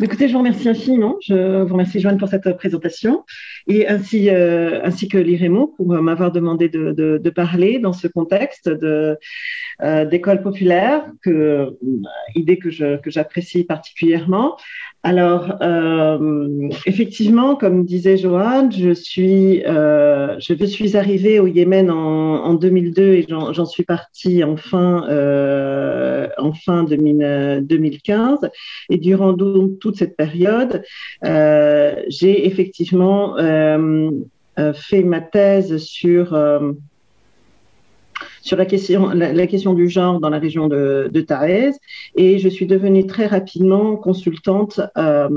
Écoutez, je vous remercie infiniment. Je vous remercie, Joanne, pour cette présentation et ainsi, euh, ainsi que l'IREMO pour m'avoir demandé de, de, de, parler dans ce contexte de, euh, d'école populaire, euh, idée que, je, que j'apprécie particulièrement. Alors, euh, effectivement, comme disait Joanne, je suis, euh, je suis arrivée au Yémen en, en 2002 et j'en, suis partie en fin, en fin 2000, 2015. Et durant toute cette période, j'ai effectivement fait ma thèse sur sur la question, la, question du genre dans la région de, de et je suis devenue très rapidement consultante. Euh,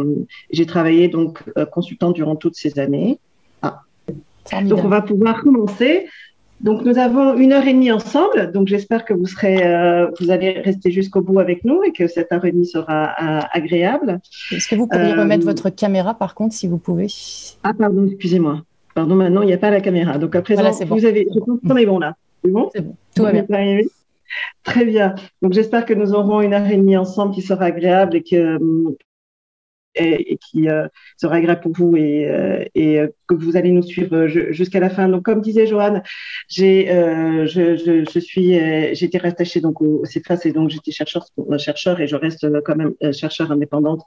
j'ai travaillé donc euh, consultante durant toutes ces années. Ah. Donc on va pouvoir commencer. Donc nous avons une heure et demie ensemble, donc j'espère que vous serez, euh, vous allez rester jusqu'au bout avec nous et que cette heure et demie sera euh, agréable. Est-ce que vous pourriez remettre votre caméra par contre, si vous pouvez? Ah pardon, excusez-moi. Pardon, maintenant il n'y a pas la caméra. Donc à présent, voilà, bon. vous avez, je pense qu'on est bon là. C'est bon C'est bon. Tout va bien. Très bien. Donc j'espère que nous aurons une heure et demie ensemble qui sera agréable et que et, et qui euh, sera agréable pour vous et, euh, et que vous allez nous suivre jusqu'à la fin. Donc, comme disait Joanne, j'ai, euh, je, je, je, suis, été rattachée donc au, CEFAS et donc j'étais chercheur, chercheur et je reste quand même chercheur indépendante.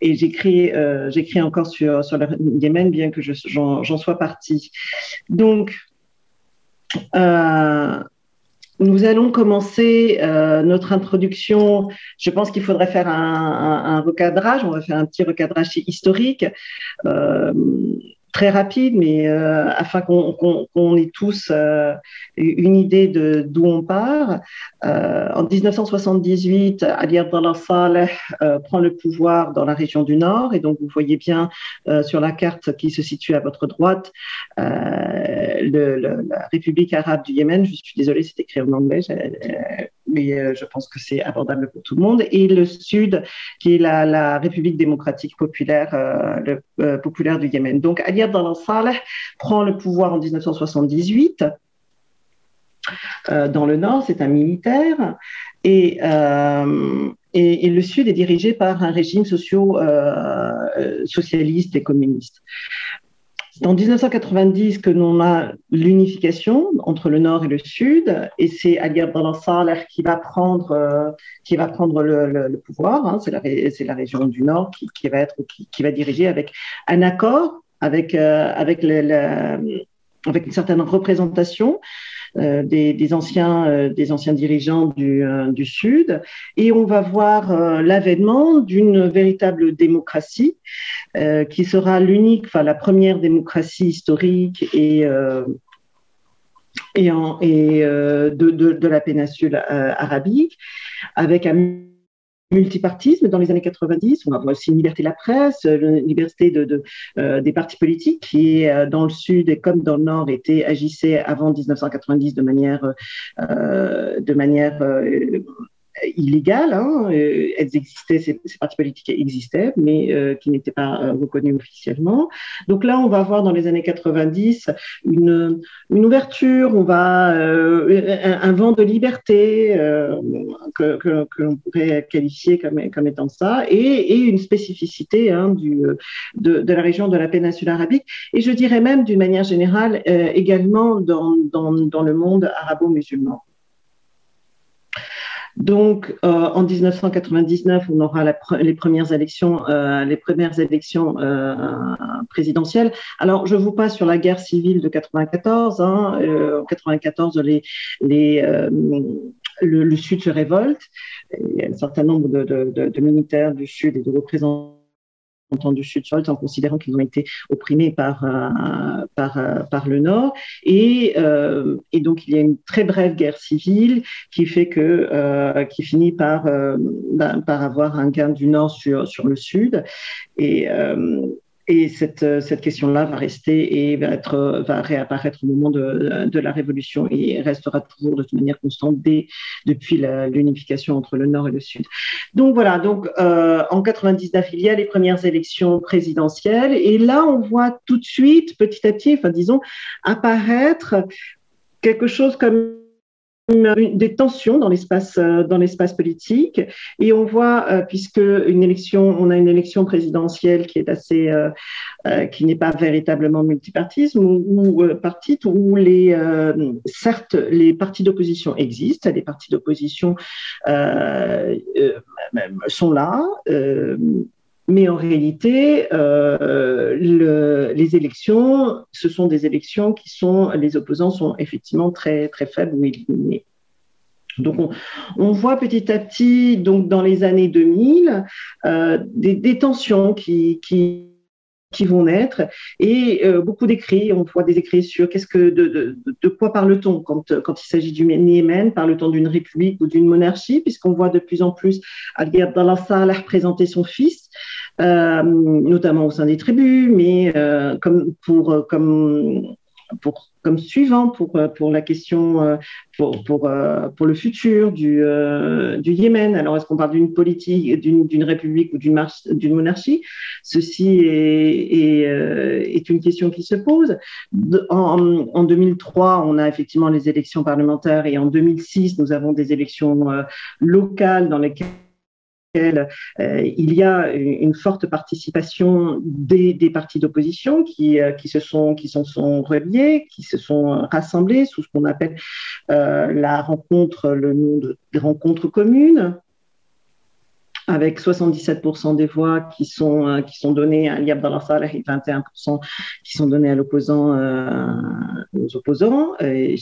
Et j'écris, j'écris encore sur sur le Yémen, bien que j'en, j'en sois partie. Donc, euh, nous allons commencer euh, notre introduction. Je pense qu'il faudrait faire un, recadrage. On va faire un petit recadrage historique. Euh, très rapide, mais euh, afin qu'on qu qu ait tous euh, une idée de d'où on part. Euh, en 1978, Ali Abdallah Saleh prend le pouvoir dans la région du Nord, et donc vous voyez bien sur la carte qui se situe à votre droite la République arabe du Yémen. Je suis désolée, c'est écrit en anglais, mais je pense que c'est abordable pour tout le monde. Et le Sud, qui est la, République démocratique populaire, le, populaire du Yémen. Donc Ali Abdallah Saleh prend le pouvoir en 1978. Euh, dans le nord, c'est un militaire, et, euh, et, le sud est dirigé par un régime euh, socialiste et communiste. En 1990 que l'on a l'unification entre le nord et le sud, et c'est Ali Abdallah qui va prendre, euh, qui va prendre le, pouvoir. Hein, c'est la, région du nord qui, va être, qui, va diriger avec un accord avec, euh, avec, une certaine représentation des, des, anciens, euh, des anciens dirigeants du, euh, du Sud. Et on va voir euh, l'avènement d'une véritable démocratie euh, qui sera l'unique, enfin la première démocratie historique et et, en, et de, de, de, la péninsule arabique, avec un multipartisme dans les années 90. On va voir aussi une liberté de la presse, une liberté de, de euh, des partis politiques qui, euh, dans le sud et comme dans le nord, était agissait avant 1990 de manière, euh, de manière euh, illégales. Hein. Euh, elles existaient, ces, partis politiques existaient, mais euh, qui n'étaient pas euh, reconnus officiellement. Donc là, on va voir dans les années 90 une, ouverture, on va un, vent de liberté que, l'on pourrait qualifier comme, étant ça, et, une spécificité hein, du, de, la région de la péninsule arabique, et je dirais même d'une manière générale également dans le monde arabo-musulman. Donc, euh, en 1999, on aura les premières élections, euh, les premières élections euh, présidentielles. Alors, je vous passe sur la guerre civile de 94. Hein, en 94, les, les, le, le, Sud se révolte. Il y a un certain nombre de, de, de, de militaires du Sud et de représentants du sud sol en considérant qu'ils ont été opprimés par, euh, par, euh, par le Nord. Et, euh, et, donc, il y a une très brève guerre civile qui fait que, qui finit par, ben, par avoir un gain du Nord sur, sur le Sud. Et, et cette, euh, cette question-là va rester et va, être, va réapparaître au moment de, de, la Révolution et restera toujours de manière constante depuis l'unification entre le Nord et le Sud. Donc voilà, donc euh, en 99, il y a les premières élections présidentielles et là, on voit tout de suite, petit à petit, enfin disons, apparaître quelque chose comme des tensions dans l'espace euh, dans l'espace politique. Et on voit euh, puisque une élection on a une élection présidentielle qui est assez euh, qui n'est pas véritablement multipartisme ou, ou où les certes les partis d'opposition existent les partis d'opposition sont là mais en réalité, euh, le, les élections, ce sont des élections qui sont, les opposants sont effectivement très très faibles ou éliminés. Donc, on, voit petit à petit, donc dans les années 2000, euh, des, tensions qui, qui, vont naître et euh, beaucoup d'écrits. On voit des écrits sur qu'est-ce que de, de, quoi parle-t-on quand, quand il s'agit du Yémen Parle-t-on d'une république ou d'une monarchie? Puisqu'on voit de plus en plus Ali Abdallah Saleh représenter son fils notamment au sein des tribus, mais euh, comme pour comme pour, comme suivant pour, pour la question pour, pour, pour le futur du, du Yémen. Alors, est-ce qu'on parle d'une politique, d'une république ou d'une monarchie? Ceci est, est, est, une question qui se pose. En, en, 2003, on a effectivement les élections parlementaires et en 2006, nous avons des élections locales dans lesquelles euh, il y a une forte participation des, partis d'opposition qui, euh, se sont qui reliés, qui se sont rassemblés sous ce qu'on appelle euh, la rencontre, le nom de rencontre commune, avec 77% des voix qui sont, euh, qui sont données à Ali Abdallah Saleh et 21% qui sont données à l'opposant, euh, aux opposants, et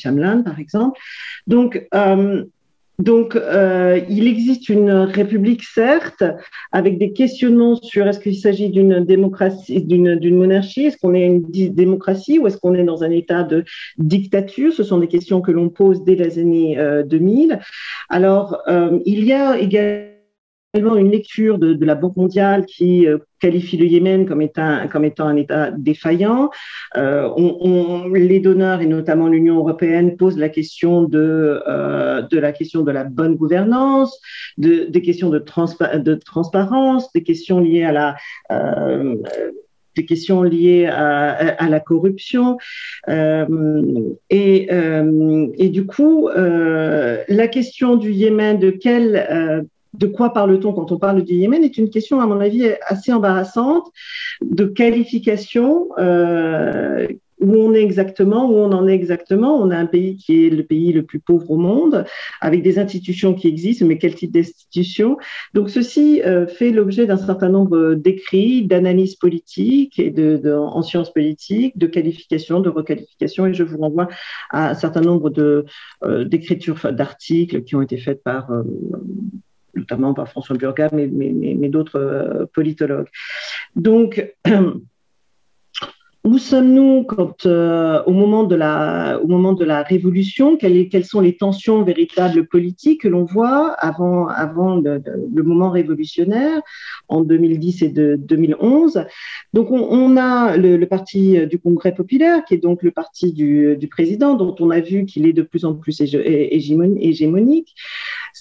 par exemple. Donc, euh, donc, euh, il existe une république, certes, avec des questionnements sur est-ce qu'il s'agit d'une démocratie, d'une monarchie, est-ce qu'on est une démocratie ou est-ce qu'on est dans un état de dictature? Ce sont des questions que l'on pose dès les années euh, 2000. Alors, euh, il y a également une lecture de, la Banque mondiale qui euh, qualifie le Yémen comme étant, comme étant un État défaillant. Euh, les donneurs et notamment l'Union européenne posent la question de, euh, de la question de la bonne gouvernance, de, des questions de, transpa de transparence, des questions liées à la des questions liées à, à la corruption. Et, du coup, la question du Yémen, de quelle de quoi parle-t-on quand on parle du Yémen est une question, à mon avis, assez embarrassante de qualification. Euh, où on est exactement, où on en est exactement. On a un pays qui est le pays le plus pauvre au monde, avec des institutions qui existent, mais quel type d'institutions Donc ceci euh, fait l'objet d'un certain nombre d'écrits, d'analyses politiques et de, en sciences politiques, de qualifications, de requalifications, et je vous renvoie à un certain nombre euh, d'écritures, d'articles qui ont été faites par notamment par François Burga, mais, d'autres euh, politologues. Donc, où sommes-nous euh, au, moment de la, révolution? Quelles, sont les tensions véritables politiques que l'on voit avant, le, moment révolutionnaire en 2010 et de 2011 Donc, on, a le, parti du Congrès populaire, qui est donc le parti du président, dont on a vu qu'il est de plus en plus hégémonique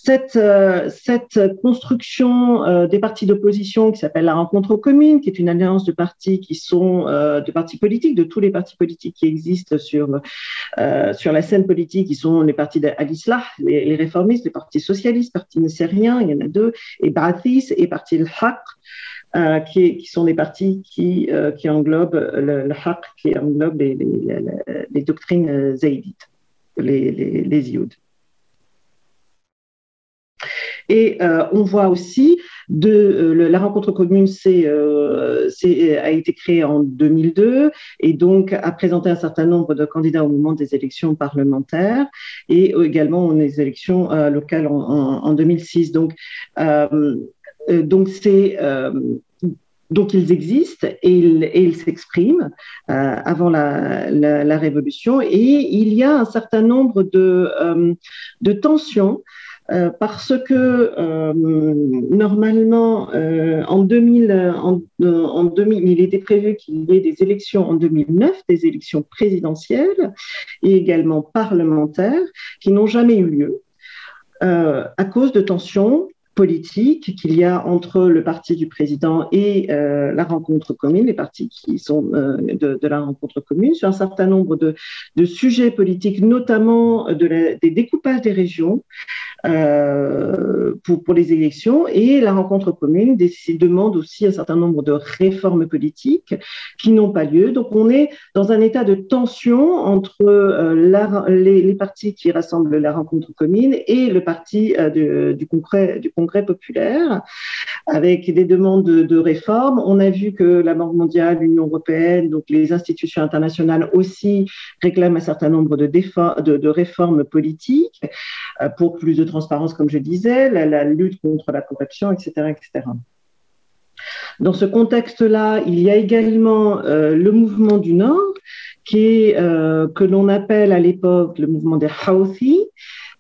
cette, euh, cette construction euh, des partis d'opposition qui s'appelle la rencontre commune, qui est une alliance de partis qui sont euh, de partis politiques, de tous les partis politiques qui existent sur, sur la scène politique, qui sont les partis d'Al-Islah, les, réformistes, les partis socialistes, partis nessériens, il y en a deux, et Ba'athis et parti Al-Haq. Qui, sont des partis qui, qui englobent le, le qui englobe les, doctrines zaïdites, les, les, les et euh, on voit aussi de euh, la rencontre commune c'est euh, a été créée en 2002 et donc a présenté un certain nombre de candidats au moment des élections parlementaires et également des élections euh, locales en, en, en, 2006. Donc euh, donc c'est donc ils existent et ils, et ils s'expriment euh, avant la, la, la, révolution. Et il y a un certain nombre de, euh, de tensions euh, parce que euh, normalement, euh, en, 2000, en, en 2000, il était prévu qu'il y ait des élections en 2009, des élections présidentielles et également parlementaires, qui n'ont jamais eu lieu à cause de tensions politique qu'il y a entre le parti du président et euh, la rencontre commune, les partis qui sont euh, de, la rencontre commune, sur un certain nombre de, sujets politiques, notamment de des découpages des régions. euh, pour, pour, les élections. Et la rencontre commune demande aussi un certain nombre de réformes politiques qui n'ont pas lieu. Donc on est dans un état de tension entre les, les, partis qui rassemblent la rencontre commune et le parti du, congrès, du congrès populaire, avec des demandes de, réformes. On a vu que la Banque mondiale, l'Union européenne, donc les institutions internationales aussi réclament un certain nombre de, de, réformes politiques euh, pour plus de transparence, comme je disais, la, lutte contre la corruption, etc., etc. Dans ce contexte-là, il y a également euh, le mouvement du Nord, qui euh, que l'on appelle à l'époque le mouvement des Houthis,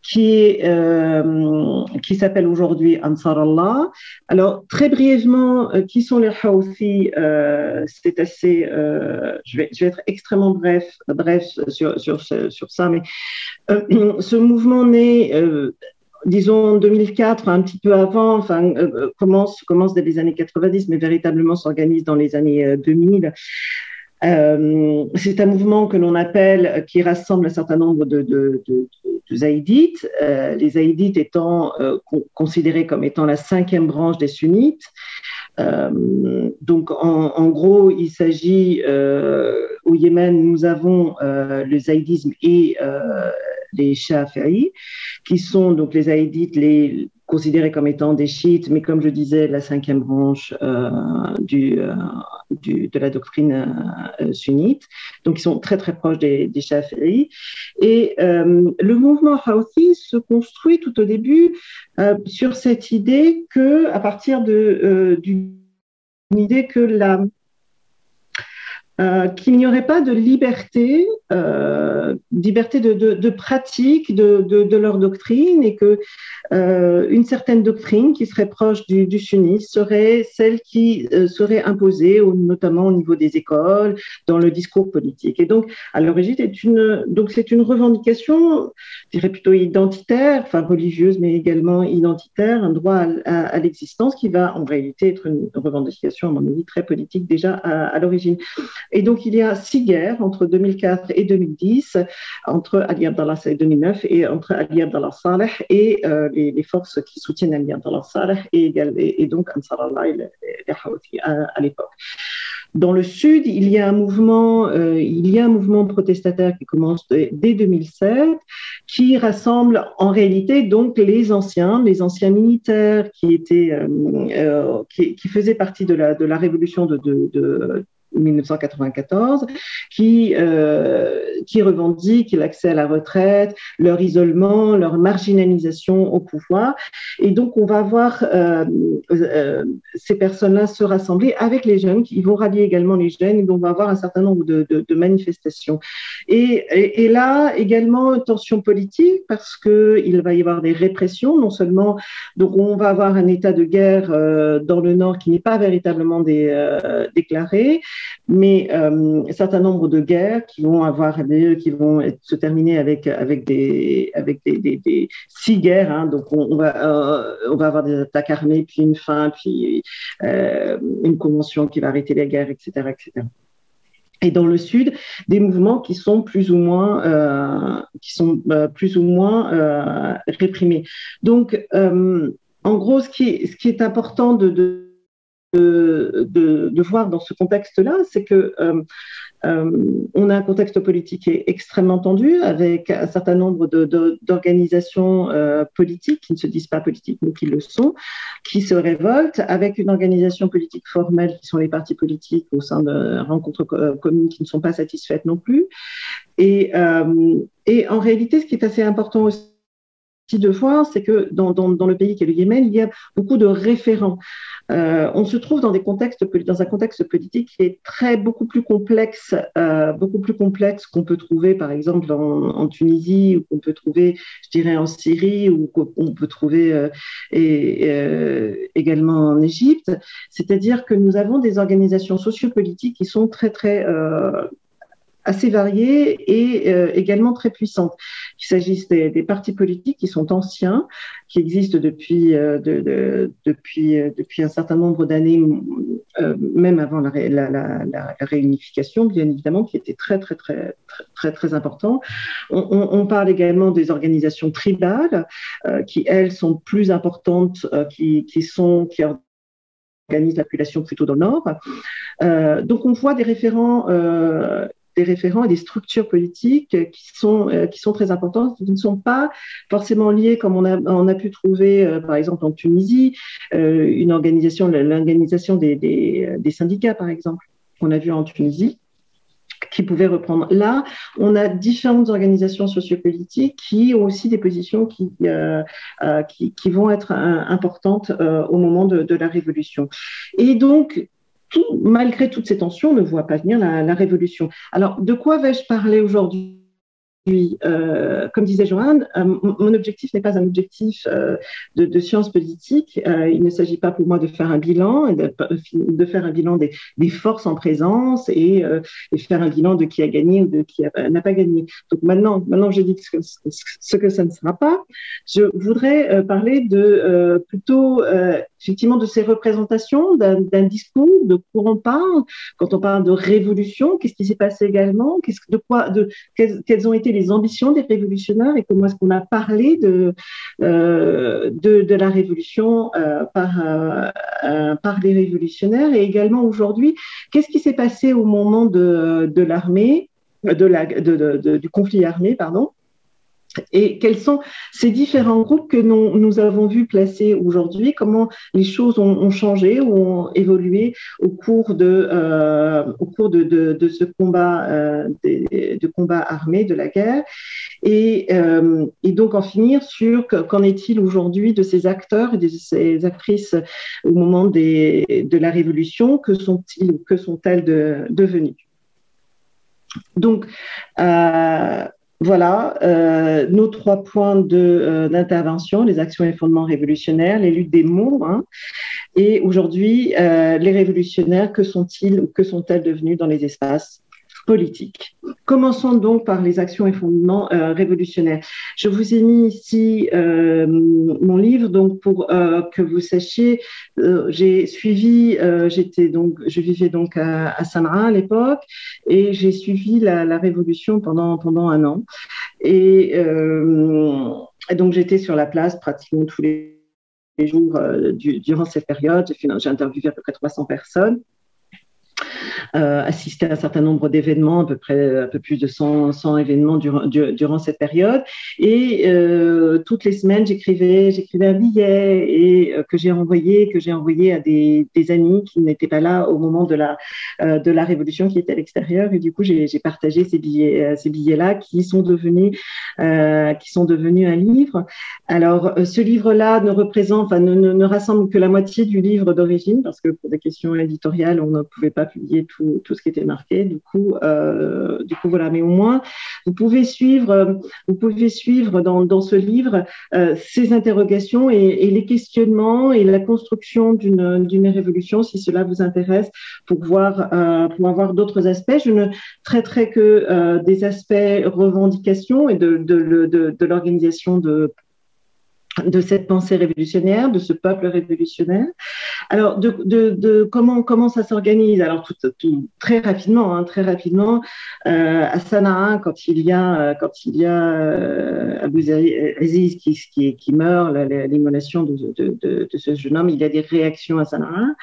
qui, euh, qui s'appelle aujourd'hui Ansar Allah. Alors, très brièvement, qui sont les Houthis C'est assez. Je, vais, je vais être extrêmement bref, bref sur, sur, sur ça, mais ce mouvement naît disons en 2004, un petit peu avant, enfin, commence, commence dès les années 90, mais véritablement s'organise dans les années 2000. Euh, c'est un mouvement que l'on appelle, qui rassemble un certain nombre de, de, zaïdites, euh, les zaïdites étant euh, considérés comme étant la cinquième branche des sunnites. Euh, donc, en, en, gros, il s'agit au Yémen, nous avons le zaïdisme et les Shafi'i, qui sont donc les zaïdites, les, considérés comme étant des chiites, mais comme je disais, la cinquième branche euh, euh, du, de la doctrine euh, sunnite. Donc, ils sont très, très proches des, des Et le mouvement Houthi se construit tout au début sur cette idée que, à partir de, d'une idée que la euh, qu'il n'y aurait pas de liberté, euh, liberté de, pratique de, leur doctrine et que euh, une certaine doctrine qui serait proche du, du sunnisme serait celle qui serait imposée, notamment au niveau des écoles, dans le discours politique. Et donc, à l'origine, c'est une, donc c'est une revendication, je dirais plutôt identitaire, enfin religieuse, mais également identitaire, un droit à, l'existence qui va en réalité être une revendication, à mon avis, très politique déjà à l'origine. Et donc, il y a six guerres entre 2004 et 2010, entre Ali Abdallah et 2009 et entre Ali Abdallah Saleh et euh, les, forces qui soutiennent Ali Abdallah Saleh et, et, donc Ansar Allah et les, Houthi à, l'époque. Dans le sud, il y a un mouvement, euh, il y a un mouvement protestataire qui commence dès 2007, qui rassemble en réalité donc les anciens, les anciens militaires qui étaient, euh, qui, faisaient partie de la, de la révolution de, de, de 1994, qui, euh, revendiquent l'accès à la retraite, leur isolement, leur marginalisation au pouvoir. Et donc, on va voir euh, euh, ces personnes-là se rassembler avec les jeunes, qui vont rallier également les jeunes, donc on va avoir un certain nombre de, manifestations. Et, là, également, tension politique, parce qu'il va y avoir des répressions, non seulement, donc on va avoir un état de guerre euh, dans le Nord qui n'est pas véritablement déclaré, mais euh, un certain nombre de guerres qui vont avoir qui vont se terminer avec avec des avec des, six guerres. Hein, donc on, va euh, on va avoir des attaques armées, puis une fin, puis euh, une convention qui va arrêter les guerres, etc., etc. Et dans le sud, des mouvements qui sont plus ou moins euh, qui sont plus ou moins réprimés. Donc en gros, ce qui, ce qui est important de de, voir dans ce contexte-là, c'est que euh, euh, on a un contexte politique extrêmement tendu, avec un certain nombre d'organisations euh, politiques qui ne se disent pas politiques, mais qui le sont, qui se révoltent, avec une organisation politique formelle qui sont les partis politiques au sein de rencontres communes qui ne sont pas satisfaites non plus. Et, et en réalité, ce qui est assez important aussi, de voir, c'est que dans, dans, le pays qui est le Yémen, il y a beaucoup de référents. Euh, on se trouve dans, des contextes, dans un contexte politique qui est très beaucoup plus complexe, euh, beaucoup plus complexe qu'on peut trouver, par exemple, en, Tunisie ou qu'on peut trouver, je dirais, en Syrie ou qu'on peut trouver euh, et, également en Égypte. C'est-à-dire que nous avons des organisations sociopolitiques qui sont très très assez variées et également très puissantes. Il s'agisse des, partis politiques qui sont anciens, qui existent depuis, de, depuis, depuis un certain nombre d'années, même avant la, réunification, bien évidemment, qui était très, très, très, très, très, important. On, parle également des organisations tribales, qui, elles, sont plus importantes, qui, qui la population plutôt dans le nord. Euh, donc on voit des référents, euh, des référents et des structures politiques qui sont, euh, qui sont très importantes, qui ne sont pas forcément liées comme on a, on a pu trouver euh, par exemple en Tunisie, euh, une organisation, l'organisation des, des, syndicats par exemple, qu'on a vu en Tunisie qui pouvaient reprendre. Là, on a différentes organisations sociopolitiques qui ont aussi des positions qui, qui, qui, vont être importantes au moment de, de, la révolution. Et donc, malgré toutes ces tensions, on ne voit pas venir la, révolution. Alors, de quoi vais-je parler aujourd'hui? Euh, comme disait Joanne, euh, mon objectif n'est pas un objectif euh, de, politiques. Euh, il ne s'agit pas pour moi de faire un bilan, de, faire un bilan des, forces en présence et, faire un bilan de qui a gagné ou de qui n'a pas gagné. Donc maintenant, maintenant j'ai dit ce que, ça ne sera pas. Je voudrais parler de plutôt effectivement de ces représentations d'un discours, de quoi on parle quand on parle de révolution. Qu'est-ce qui s'est passé également Qu'est-ce de quoi de quelles, quelles ont été les ambitions des révolutionnaires et comment est-ce qu'on a parlé de, euh, de, de, la révolution euh, par, euh, euh par les révolutionnaires et également aujourd'hui, qu'est-ce qui s'est passé au moment de, de l'armée, de la, de, de, du conflit armé, pardon, et quels sont ces différents groupes que nous, avons vu placer aujourd'hui? Comment les choses ont, changé ou ont évolué au cours de, euh, au cours de, de, ce combat, euh, de, combat armé, de la guerre? Et, euh, et donc en finir sur qu'en est-il aujourd'hui de ces acteurs et de ces actrices au moment des, de la Révolution? Que sont-ils Que sont-elles de, devenues? Donc, voilà euh, nos trois points euh, d'intervention, les actions et fondements révolutionnaires, les luttes des mots. Hein. Et aujourd'hui, euh, les révolutionnaires, que sont-ils ou que sont-elles devenus dans les espaces? Politique. Commençons donc par les actions et fondements euh, révolutionnaires. Je vous ai mis ici euh, mon livre, donc pour euh, que vous sachiez, j'ai suivi, j'étais donc, je vivais donc à, à Sanaa à l'époque, et j'ai suivi la, révolution pendant pendant un an, et, donc j'étais sur la place pratiquement tous les jours du, durant cette période. J'ai interviewé à peu près 300 personnes assisté à un certain nombre d'événements, à peu près un peu plus de 100, 100 événements durant, cette période. Et euh, toutes les semaines, j'écrivais, j'écrivais un billet et euh, que j'ai envoyé, que j'ai envoyé à des, amis qui n'étaient pas là au moment de la euh, de la révolution, qui étaient à l'extérieur. Et du coup, j'ai partagé ces billets, euh, ces billets-là qui sont devenus euh, qui sont devenus un livre. Alors, ce livre-là ne représente, enfin, ne rassemble que la moitié du livre d'origine parce que pour des questions éditoriales, on ne pouvait pas publier tout, tout ce qui était marqué. Du coup, euh, du coup, voilà. Mais au moins, vous pouvez suivre, vous pouvez suivre dans, dans ce livre euh, ces interrogations et, les questionnements et la construction d'une révolution, si cela vous intéresse, pour voir, euh, pour avoir d'autres aspects. Je ne traiterai que des aspects revendications et de, de l'organisation de de cette pensée révolutionnaire, de ce peuple révolutionnaire. Alors, de, comment comment ça s'organise? Alors, tout, très rapidement, hein, très rapidement, euh, à Sanaa, quand il y a quand il y a euh, Aziz qui, qui, qui meurt, l'immolation de, ce jeune homme, il y a des réactions à Sanaa.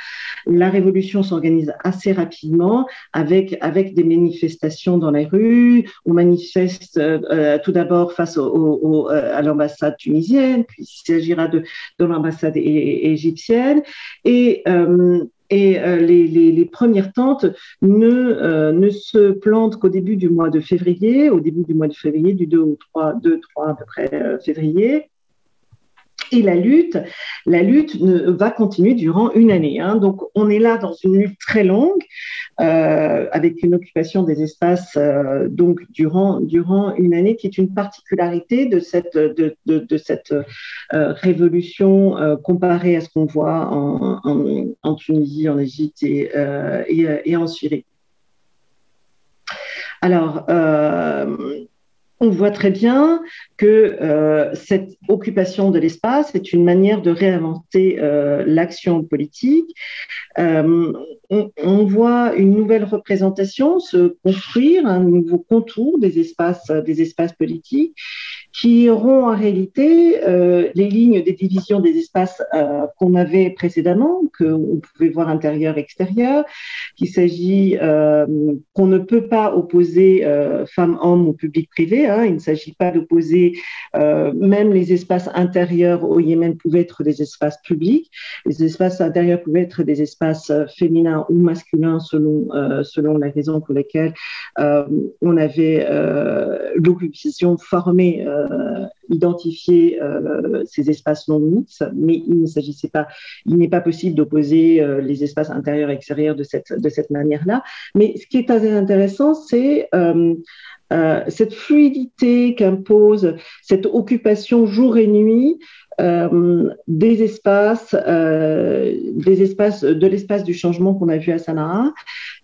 La révolution s'organise assez rapidement avec avec des manifestations dans les rues. On manifeste euh, tout d'abord face à l'ambassade tunisienne, puis il s'agira de, de l'ambassade égyptienne. Et, euh, et euh, les, les, les, premières tentes ne, euh, ne se plantent qu'au début du mois de février, au début du mois de février, du 2 ou 3, 2, 3 à peu près euh, février. Et la lutte, va continuer durant une année. Hein. Donc, on est là dans une lutte très longue, euh, avec une occupation des espaces euh, donc durant durant une année, qui est une particularité de cette de, cette euh, révolution comparée à ce qu'on voit en, en, Tunisie, en Égypte et en Syrie. Alors, on voit très bien que euh, cette occupation de l'espace est une manière de réinventer euh, l'action politique. Euh, on, voit une nouvelle représentation se construire, un nouveau contour des espaces, des espaces politiques qui auront en réalité les lignes des divisions des espaces qu'on avait précédemment, qu'on pouvait voir intérieur-extérieur, qu'il s'agit qu'on ne peut pas opposer femmes-hommes ou public-privé. Hein, il ne s'agit pas d'opposer euh, même les espaces intérieurs au Yémen pouvaient être des espaces publics. Les espaces intérieurs pouvaient être des espaces euh, féminins ou masculins selon, euh, selon la raison pour laquelle on avait l'occupation formée, identifier ces espaces non mixtes, mais il ne s'agissait pas, il n'est pas possible d'opposer les espaces intérieurs et extérieurs de cette, de cette manière-là. Mais ce qui est assez intéressant, c'est euh, cette fluidité qu'impose cette occupation jour et nuit euh, des espaces, euh, des espaces de l'espace du changement qu'on a vu à Sanaa,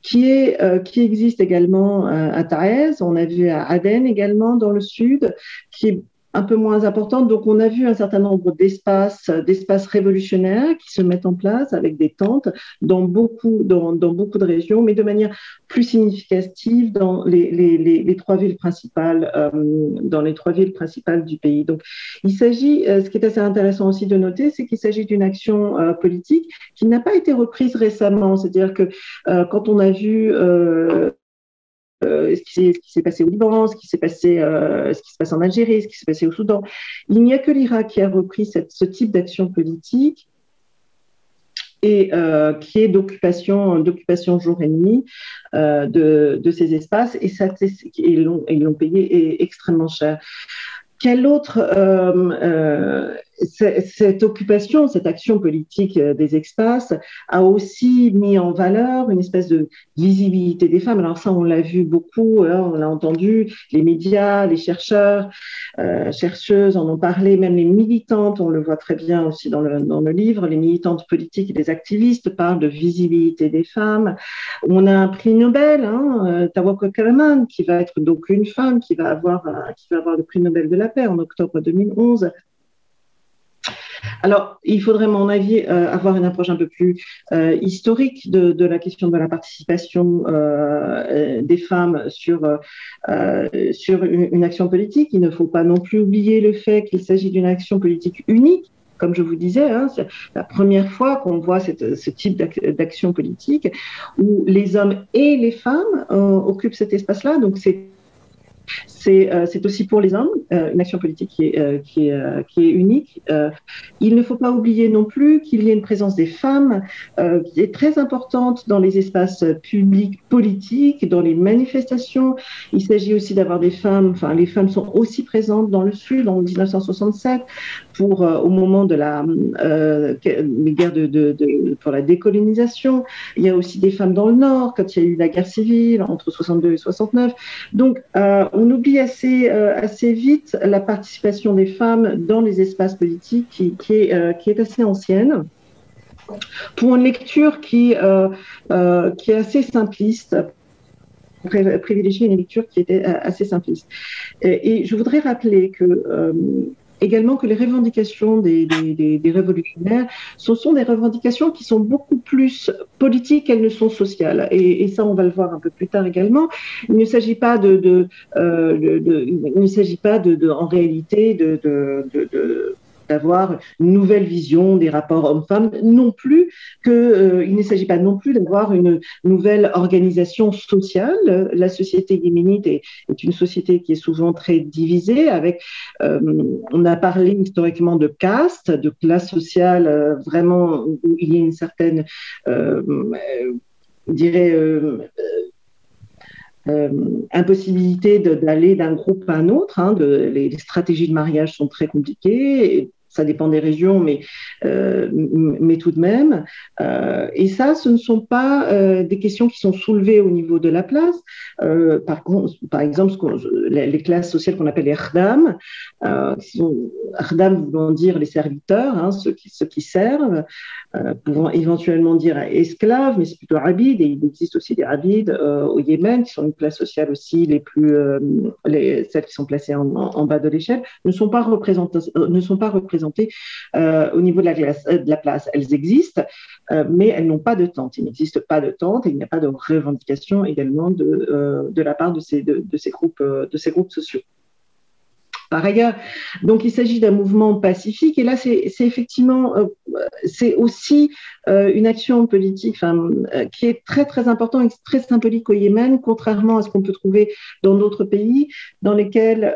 qui est qui existe également à Taez, on a vu à Aden également dans le sud, qui est un peu moins importante. Donc, on a vu un certain nombre d'espaces, d'espaces révolutionnaires qui se mettent en place avec des tentes dans beaucoup, dans, dans beaucoup de régions, mais de manière plus significative dans les, les, les, trois villes principales, euh, dans les trois villes principales du pays. Donc, il s'agit, euh, ce qui est assez intéressant aussi de noter, c'est qu'il s'agit d'une action euh, politique qui n'a pas été reprise récemment. C'est-à-dire que quand on a vu euh, ce qui s'est passé au Liban, ce qui s'est passé, euh, ce qui se passe en Algérie, ce qui s'est passé au Soudan. Il n'y a que l'Irak qui a repris ce type d'action politique et euh, qui est d'occupation, jour et nuit de, ces espaces et ils l'ont payé extrêmement cher. Quel autre cette occupation, cette action politique euh, des espaces a aussi mis en valeur une espèce de visibilité des femmes. Alors ça, on l'a vu beaucoup, hein, on l'a entendu, les médias, les chercheurs, euh, chercheuses en ont parlé, même les militantes, on le voit très bien aussi dans le, dans le livre, les militantes politiques et les activistes parlent de visibilité des femmes. On a un prix Nobel, hein, Tawako Karaman, qui va être donc une femme qui va avoir, qui va avoir le prix Nobel de la paix en octobre 2011. Alors, il faudrait, à mon avis, euh, avoir une approche un peu plus euh, historique de, la question de la participation euh, des femmes sur, sur une, action politique. Il ne faut pas non plus oublier le fait qu'il s'agit d'une action politique unique. Comme je vous disais, hein, c'est la première fois qu'on voit ce type d'action politique où les hommes et les femmes occupent cet espace-là. Donc, c'est euh, c'est aussi pour les hommes euh, une action politique qui est, euh, unique. il ne faut pas oublier non plus qu'il y a une présence des femmes qui est très importante dans les espaces publics politiques, dans les manifestations. Il s'agit aussi d'avoir des femmes, enfin les femmes sont aussi présentes dans le Sud en 1967 pour au moment de la guerre de, pour la décolonisation. Il y a aussi des femmes dans le Nord quand il y a eu la guerre civile entre 62 et 69. Donc on oublie assez, euh, assez vite la participation des femmes dans les espaces politiques qui, euh, est assez ancienne pour une lecture qui, euh, est assez simpliste, privilégier une lecture qui était assez simpliste. Et, je voudrais rappeler que également que les revendications des, des, révolutionnaires, ce sont des revendications qui sont beaucoup plus politiques qu'elles ne sont sociales. Et, ça, on va le voir un peu plus tard également. Il ne s'agit pas de, de, euh, il ne s'agit pas de, en réalité de, de d'avoir une nouvelle vision des rapports hommes-femmes, non plus que euh, il ne s'agit pas non plus d'avoir une nouvelle organisation sociale. La société yéménite est, une société qui est souvent très divisée. Avec, euh, on a parlé historiquement de caste, de classe sociale, euh, vraiment où il y a une certaine, je dirais. impossibilité d'aller d'un groupe à un autre. Hein, les, stratégies de mariage sont très compliquées. Ça dépend des régions, mais, euh, mais tout de même. Euh, et ça, ce ne sont pas euh, des questions qui sont soulevées au niveau de la place. par, contre, par exemple, les, classes sociales qu'on appelle les Rdam, Rdam voulant dire les serviteurs, hein, ceux, qui, servent, pouvant éventuellement dire esclaves, mais c'est plutôt abid, et il existe aussi des abides au Yémen, qui sont une classe sociale aussi les plus, les, celles qui sont placées en, en bas de l'échelle, ne sont pas représentées euh, au niveau de la, euh, de la, place. Elles existent, euh, mais elles n'ont pas de tente. Il n'existe pas de tente et il n'y a pas de revendication également de, de la part de ces, de, ces groupes, de ces groupes sociaux. Par ailleurs, donc il s'agit d'un mouvement pacifique et là c'est effectivement c'est aussi une action politique qui est très très importante et très symbolique au Yémen, contrairement à ce qu'on peut trouver dans d'autres pays dans lesquels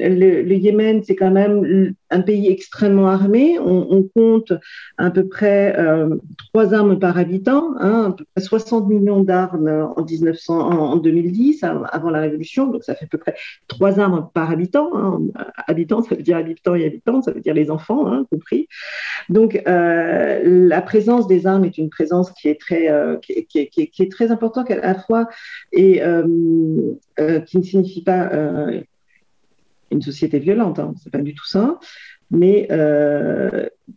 le, Yémen c'est quand même un pays extrêmement armé. On, compte à peu près trois armes par habitant, hein, à peu près 60 millions d'armes en 1900, en, 2010 avant la révolution, donc ça fait à peu près trois armes par habitant. Hein. Habitant, ça veut dire habitants et habitantes, ça veut dire les enfants hein, compris. Donc la présence des armes est une présence qui est très, euh, importante à la fois et euh, euh, qui ne signifie pas une société violente, hein, c'est pas du tout ça, mais,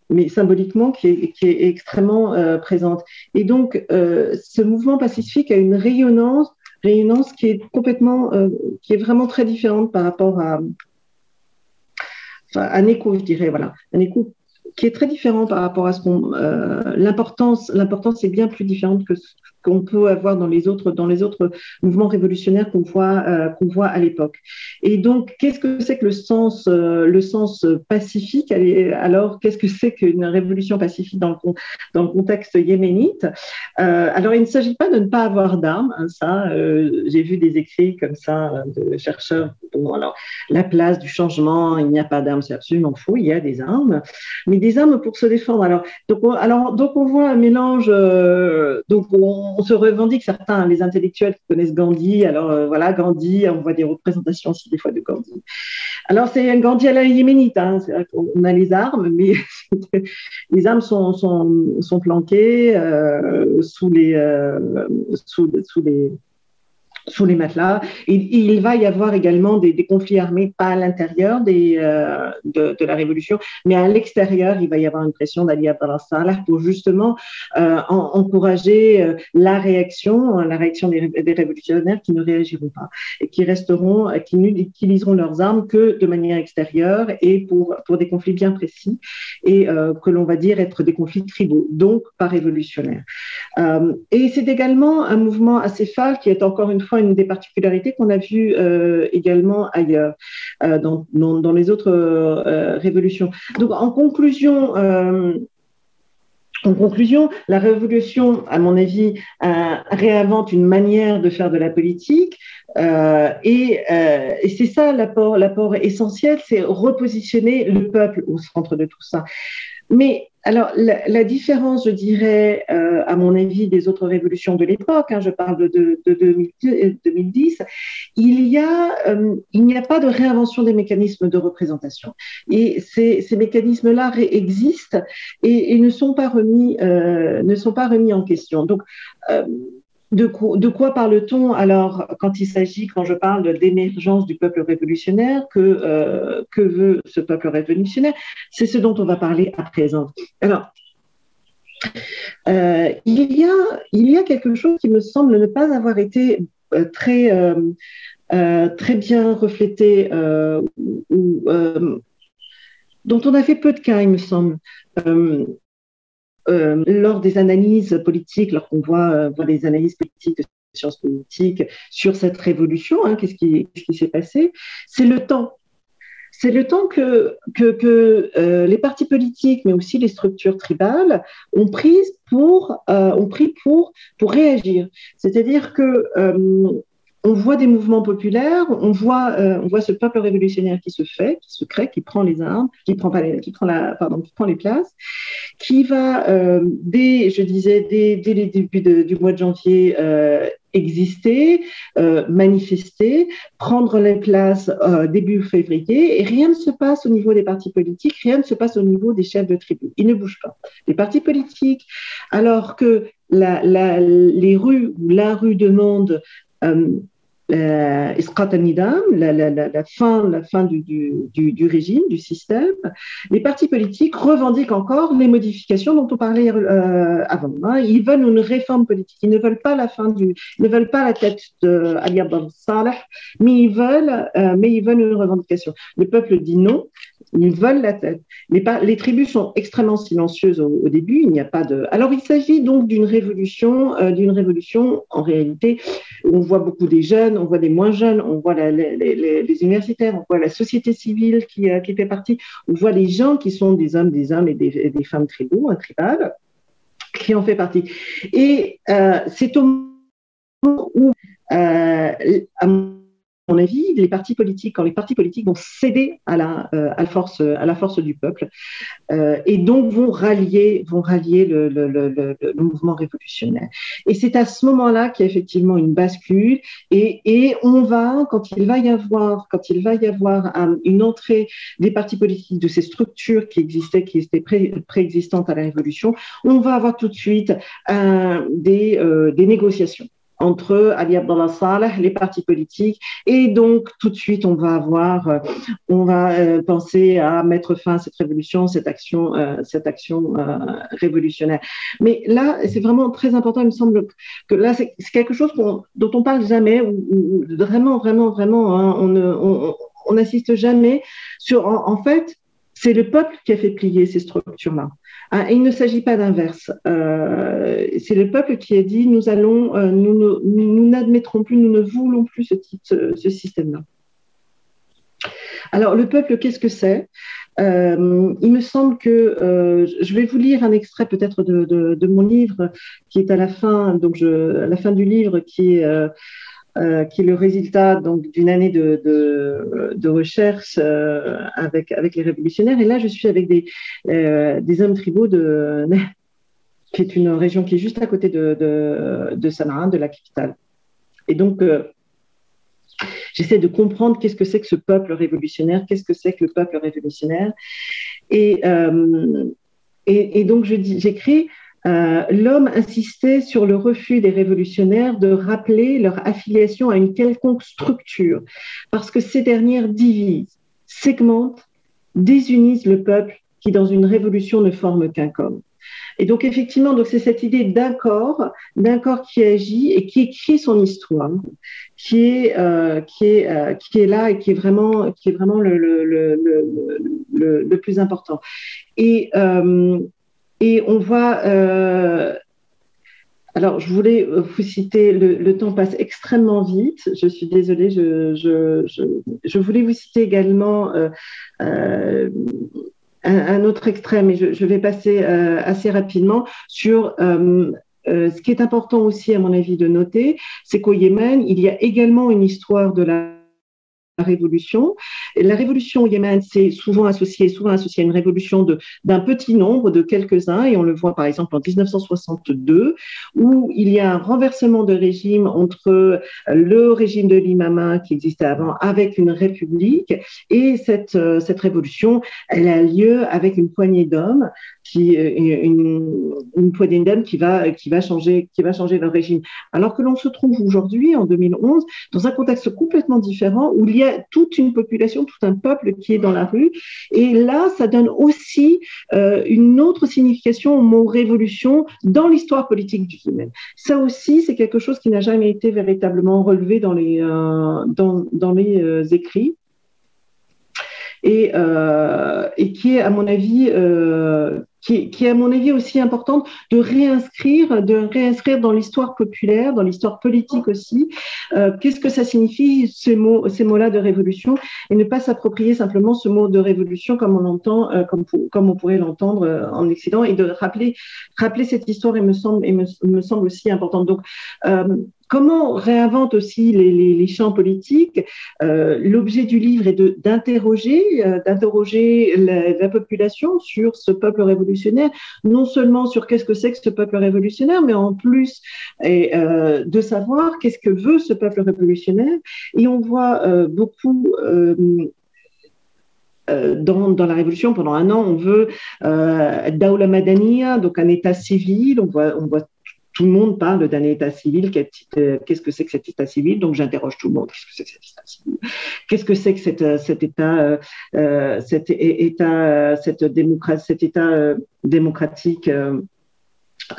mais symboliquement qui est, qui est extrêmement présente. Et donc, ce mouvement pacifique a une rayonnance, rayonnance qui est complètement, qui est vraiment très différente par rapport à, un écho, je dirais, voilà, un écho qui est très différent par rapport à ce qu'on. Euh, l'importance, l'importance est bien plus différente que ce qu'on peut avoir dans les autres, dans les autres mouvements révolutionnaires qu'on voit, euh, qu'on voit à l'époque. Et donc, qu'est-ce que c'est que le sens, euh, le sens pacifique? Alors, qu'est-ce que c'est qu'une révolution pacifique dans le, dans le contexte yéménite? Euh, Alors, il ne s'agit pas de ne pas avoir d'armes. Hein, ça, j'ai vu des écrits comme ça de chercheurs. Bon, alors, la place du changement, il n'y a pas d'armes, c'est absolument faux. Il y a des armes, mais des armes pour se défendre. Alors, donc, on, alors, donc on voit un mélange. donc, on, on se revendique, certains, les intellectuels qui connaissent Gandhi, alors euh, voilà, Gandhi, on voit des représentations aussi des fois de Gandhi. Alors c'est un Gandhi à la yéménite, hein, on a les armes, mais les armes sont, sont, planquées euh, sous les, euh, sous, sous les sous les matelas. Il va y avoir également des, conflits armés, pas à l'intérieur euh, de, la révolution, mais à l'extérieur, il va y avoir une pression d'Ali Abdallah Salah pour justement euh, encourager euh, la réaction, la réaction des, révolutionnaires qui ne réagiront pas et qui resteront, qui n'utiliseront leurs armes que de manière extérieure et pour, pour des conflits bien précis et que l'on va dire être des conflits tribaux, donc pas révolutionnaires. et c'est également un mouvement assez acéphale qui est encore une fois une des particularités qu'on a vues euh, également ailleurs, euh, dans, dans, les autres euh, révolutions. Donc, en conclusion, en conclusion, la révolution, à mon avis, réinvente une manière de faire de la politique. et, et c'est ça l'apport, l'apport essentiel, c'est repositionner le peuple au centre de tout ça. Mais alors, la, différence, je dirais, euh, à mon avis, des autres révolutions de l'époque, hein, je parle de, 2010, il y a, euh, il n'y a pas de réinvention des mécanismes de représentation. Et ces, mécanismes-là existent et, ne sont pas remis, euh, ne sont pas remis en question. Donc, de, quoi parle-t-on alors quand il s'agit, quand je parle d'émergence du peuple révolutionnaire que, euh, que veut ce peuple révolutionnaire? C'est ce dont on va parler à présent. Alors, euh, il, y a, quelque chose qui me semble ne pas avoir été euh, très, très bien reflété ou dont on a fait peu de cas, il me semble. Euh, lors des analyses politiques, lorsqu'on voit, euh, voit des analyses politiques de sciences politiques sur cette révolution, hein, qu'est-ce qui, s'est passé, c'est le temps. C'est le temps que, euh, les partis politiques, mais aussi les structures tribales, ont pris pour réagir. C'est-à-dire que on voit des mouvements populaires, on voit, euh, on voit ce peuple révolutionnaire qui se fait, qui se crée, qui prend les armes, qui prend, les, qui prend, la, pardon, qui prend les places, qui va, euh, dès, je disais, dès, dès les débuts du mois de janvier, euh, exister, manifester, prendre les places début février, et rien ne se passe au niveau des partis politiques, rien ne se passe au niveau des chefs de tribu. Ils ne bougent pas. Les partis politiques, alors que les rues ou la rue demande euh, la, la, fin, la fin du, régime, du système, les partis politiques revendiquent encore les modifications dont on parlait euh, avant. Hein. Ils veulent une réforme politique. Ils ne veulent pas la fin du, ne veulent pas la tête de Ali Abdel Saleh, mais ils veulent, euh, mais ils veulent une revendication. Le peuple dit non. Ils veulent la tête. Les, tribus sont extrêmement silencieuses au, début. Il n'y a pas de. Alors, il s'agit donc d'une révolution, euh, d'une révolution en réalité. On voit beaucoup des jeunes, on voit des moins jeunes, on voit les, universitaires, on voit la société civile qui, euh, qui, fait partie, on voit les gens qui sont des hommes, des hommes et des, femmes tribaux, tribales, qui en fait partie. Et euh, c'est au moment où, avis, les partis politiques, quand les partis politiques vont céder à la, euh, à la, force, à la force du peuple euh, et donc vont rallier, vont rallier le, le, le, le mouvement révolutionnaire. Et c'est à ce moment-là qu'il y a effectivement une bascule et, et, on va, quand il va y avoir, quand il va y avoir une entrée des partis politiques, de ces structures qui existaient, qui étaient pré, préexistantes à la Révolution, on va avoir tout de suite euh, des, des négociations entre Ali Abdallah Saleh, les partis politiques, et donc tout de suite on va avoir, euh, on va euh, penser à mettre fin à cette révolution, cette action, euh, cette action révolutionnaire. Mais là, c'est vraiment très important. Il me semble que là, c'est quelque chose dont on parle jamais, ou, vraiment, vraiment, vraiment, hein, on n'assiste jamais sur. en fait, c'est le peuple qui a fait plier ces structures-là. Ah, il ne s'agit pas d'inverse. Euh, c'est le peuple qui a dit nous allons, euh, nous n'admettrons plus, nous ne voulons plus ce, système-là. Alors, le peuple, qu'est-ce que c'est? Euh, Il me semble que je vais vous lire un extrait peut-être de, mon livre qui est à la fin, donc à la fin du livre, qui est euh, qui est le résultat donc d'une année de, de, recherche euh, avec avec les révolutionnaires. Et là, je suis avec des euh, des hommes tribaux de qui est une région qui est juste à côté de de, de Sanaa, de la capitale. Et donc J'essaie de comprendre qu'est-ce que c'est que ce peuple révolutionnaire, qu'est-ce que c'est que le peuple révolutionnaire. Et, et, et, donc, j'écris euh, l'homme insistait sur le refus des révolutionnaires de rappeler leur affiliation à une quelconque structure, parce que ces dernières divisent, segmentent, désunissent le peuple qui, dans une révolution, ne forme qu'un corps. Et donc, effectivement, donc c'est cette idée d'un corps, d'un corps qui agit et qui écrit son histoire, qui est, euh, qui est, euh, qui est là et qui est vraiment, qui est vraiment le, le, le, le plus important. Et, et on voit. Euh, alors, je voulais vous citer, le, temps passe extrêmement vite. Je suis désolée, je, voulais vous citer également euh, euh, un, autre extrait, mais je, vais passer assez rapidement sur ce qui est important aussi, à mon avis, de noter, c'est qu'au Yémen, il y a également une histoire de la révolution. La révolution au Yémen, c'est souvent associé, souvent associé à une révolution d'un petit nombre, de quelques-uns, et on le voit par exemple en 1962, où il y a un renversement de régime entre le régime de l'imama qui existait avant avec une république, et cette, cette révolution, elle a lieu avec une poignée d'hommes, qui une, une poignée d'hommes qui va, qui va changer, qui va changer leur régime. Alors que l'on se trouve aujourd'hui, en 2011, dans un contexte complètement différent où il y a toute une population, tout un peuple qui est dans la rue. Et là, ça donne aussi euh, une autre signification au mot révolution dans l'histoire politique du Yémen. Ça aussi, c'est quelque chose qui n'a jamais été véritablement relevé dans les, euh, dans, dans, les euh, écrits. Et, et, qui est, à mon avis, qui, qui, est à mon avis aussi importante de réinscrire, de réinscrire dans l'histoire populaire, dans l'histoire politique aussi, euh, qu'est-ce que ça signifie ces mots, ces mots-là de révolution, et ne pas s'approprier simplement ce mot de révolution comme on l'entend, euh, comme, comme on pourrait l'entendre euh, en Occident, et de rappeler, rappeler cette histoire, et me semble, et me, me semble aussi importante. Donc, euh, comment réinvente aussi les, champs politiques. L'objet du livre est d'interroger, d'interroger la, population sur ce peuple révolutionnaire, non seulement sur qu'est-ce que c'est que ce peuple révolutionnaire, mais en plus et, de savoir qu'est-ce que veut ce peuple révolutionnaire. Et on voit beaucoup euh, dans, dans, la Révolution, pendant un an, on veut euh, Daoula Madania, donc un État civil. On voit, on voit tout le monde parle d'un État civil. Qu'est-ce que c'est que cet État civil? Donc j'interroge tout le monde. Qu'est-ce que c'est que cet État civil? Qu'est-ce que c'est que cet, État, euh, euh cet État, cette démocratie, cet État démocratique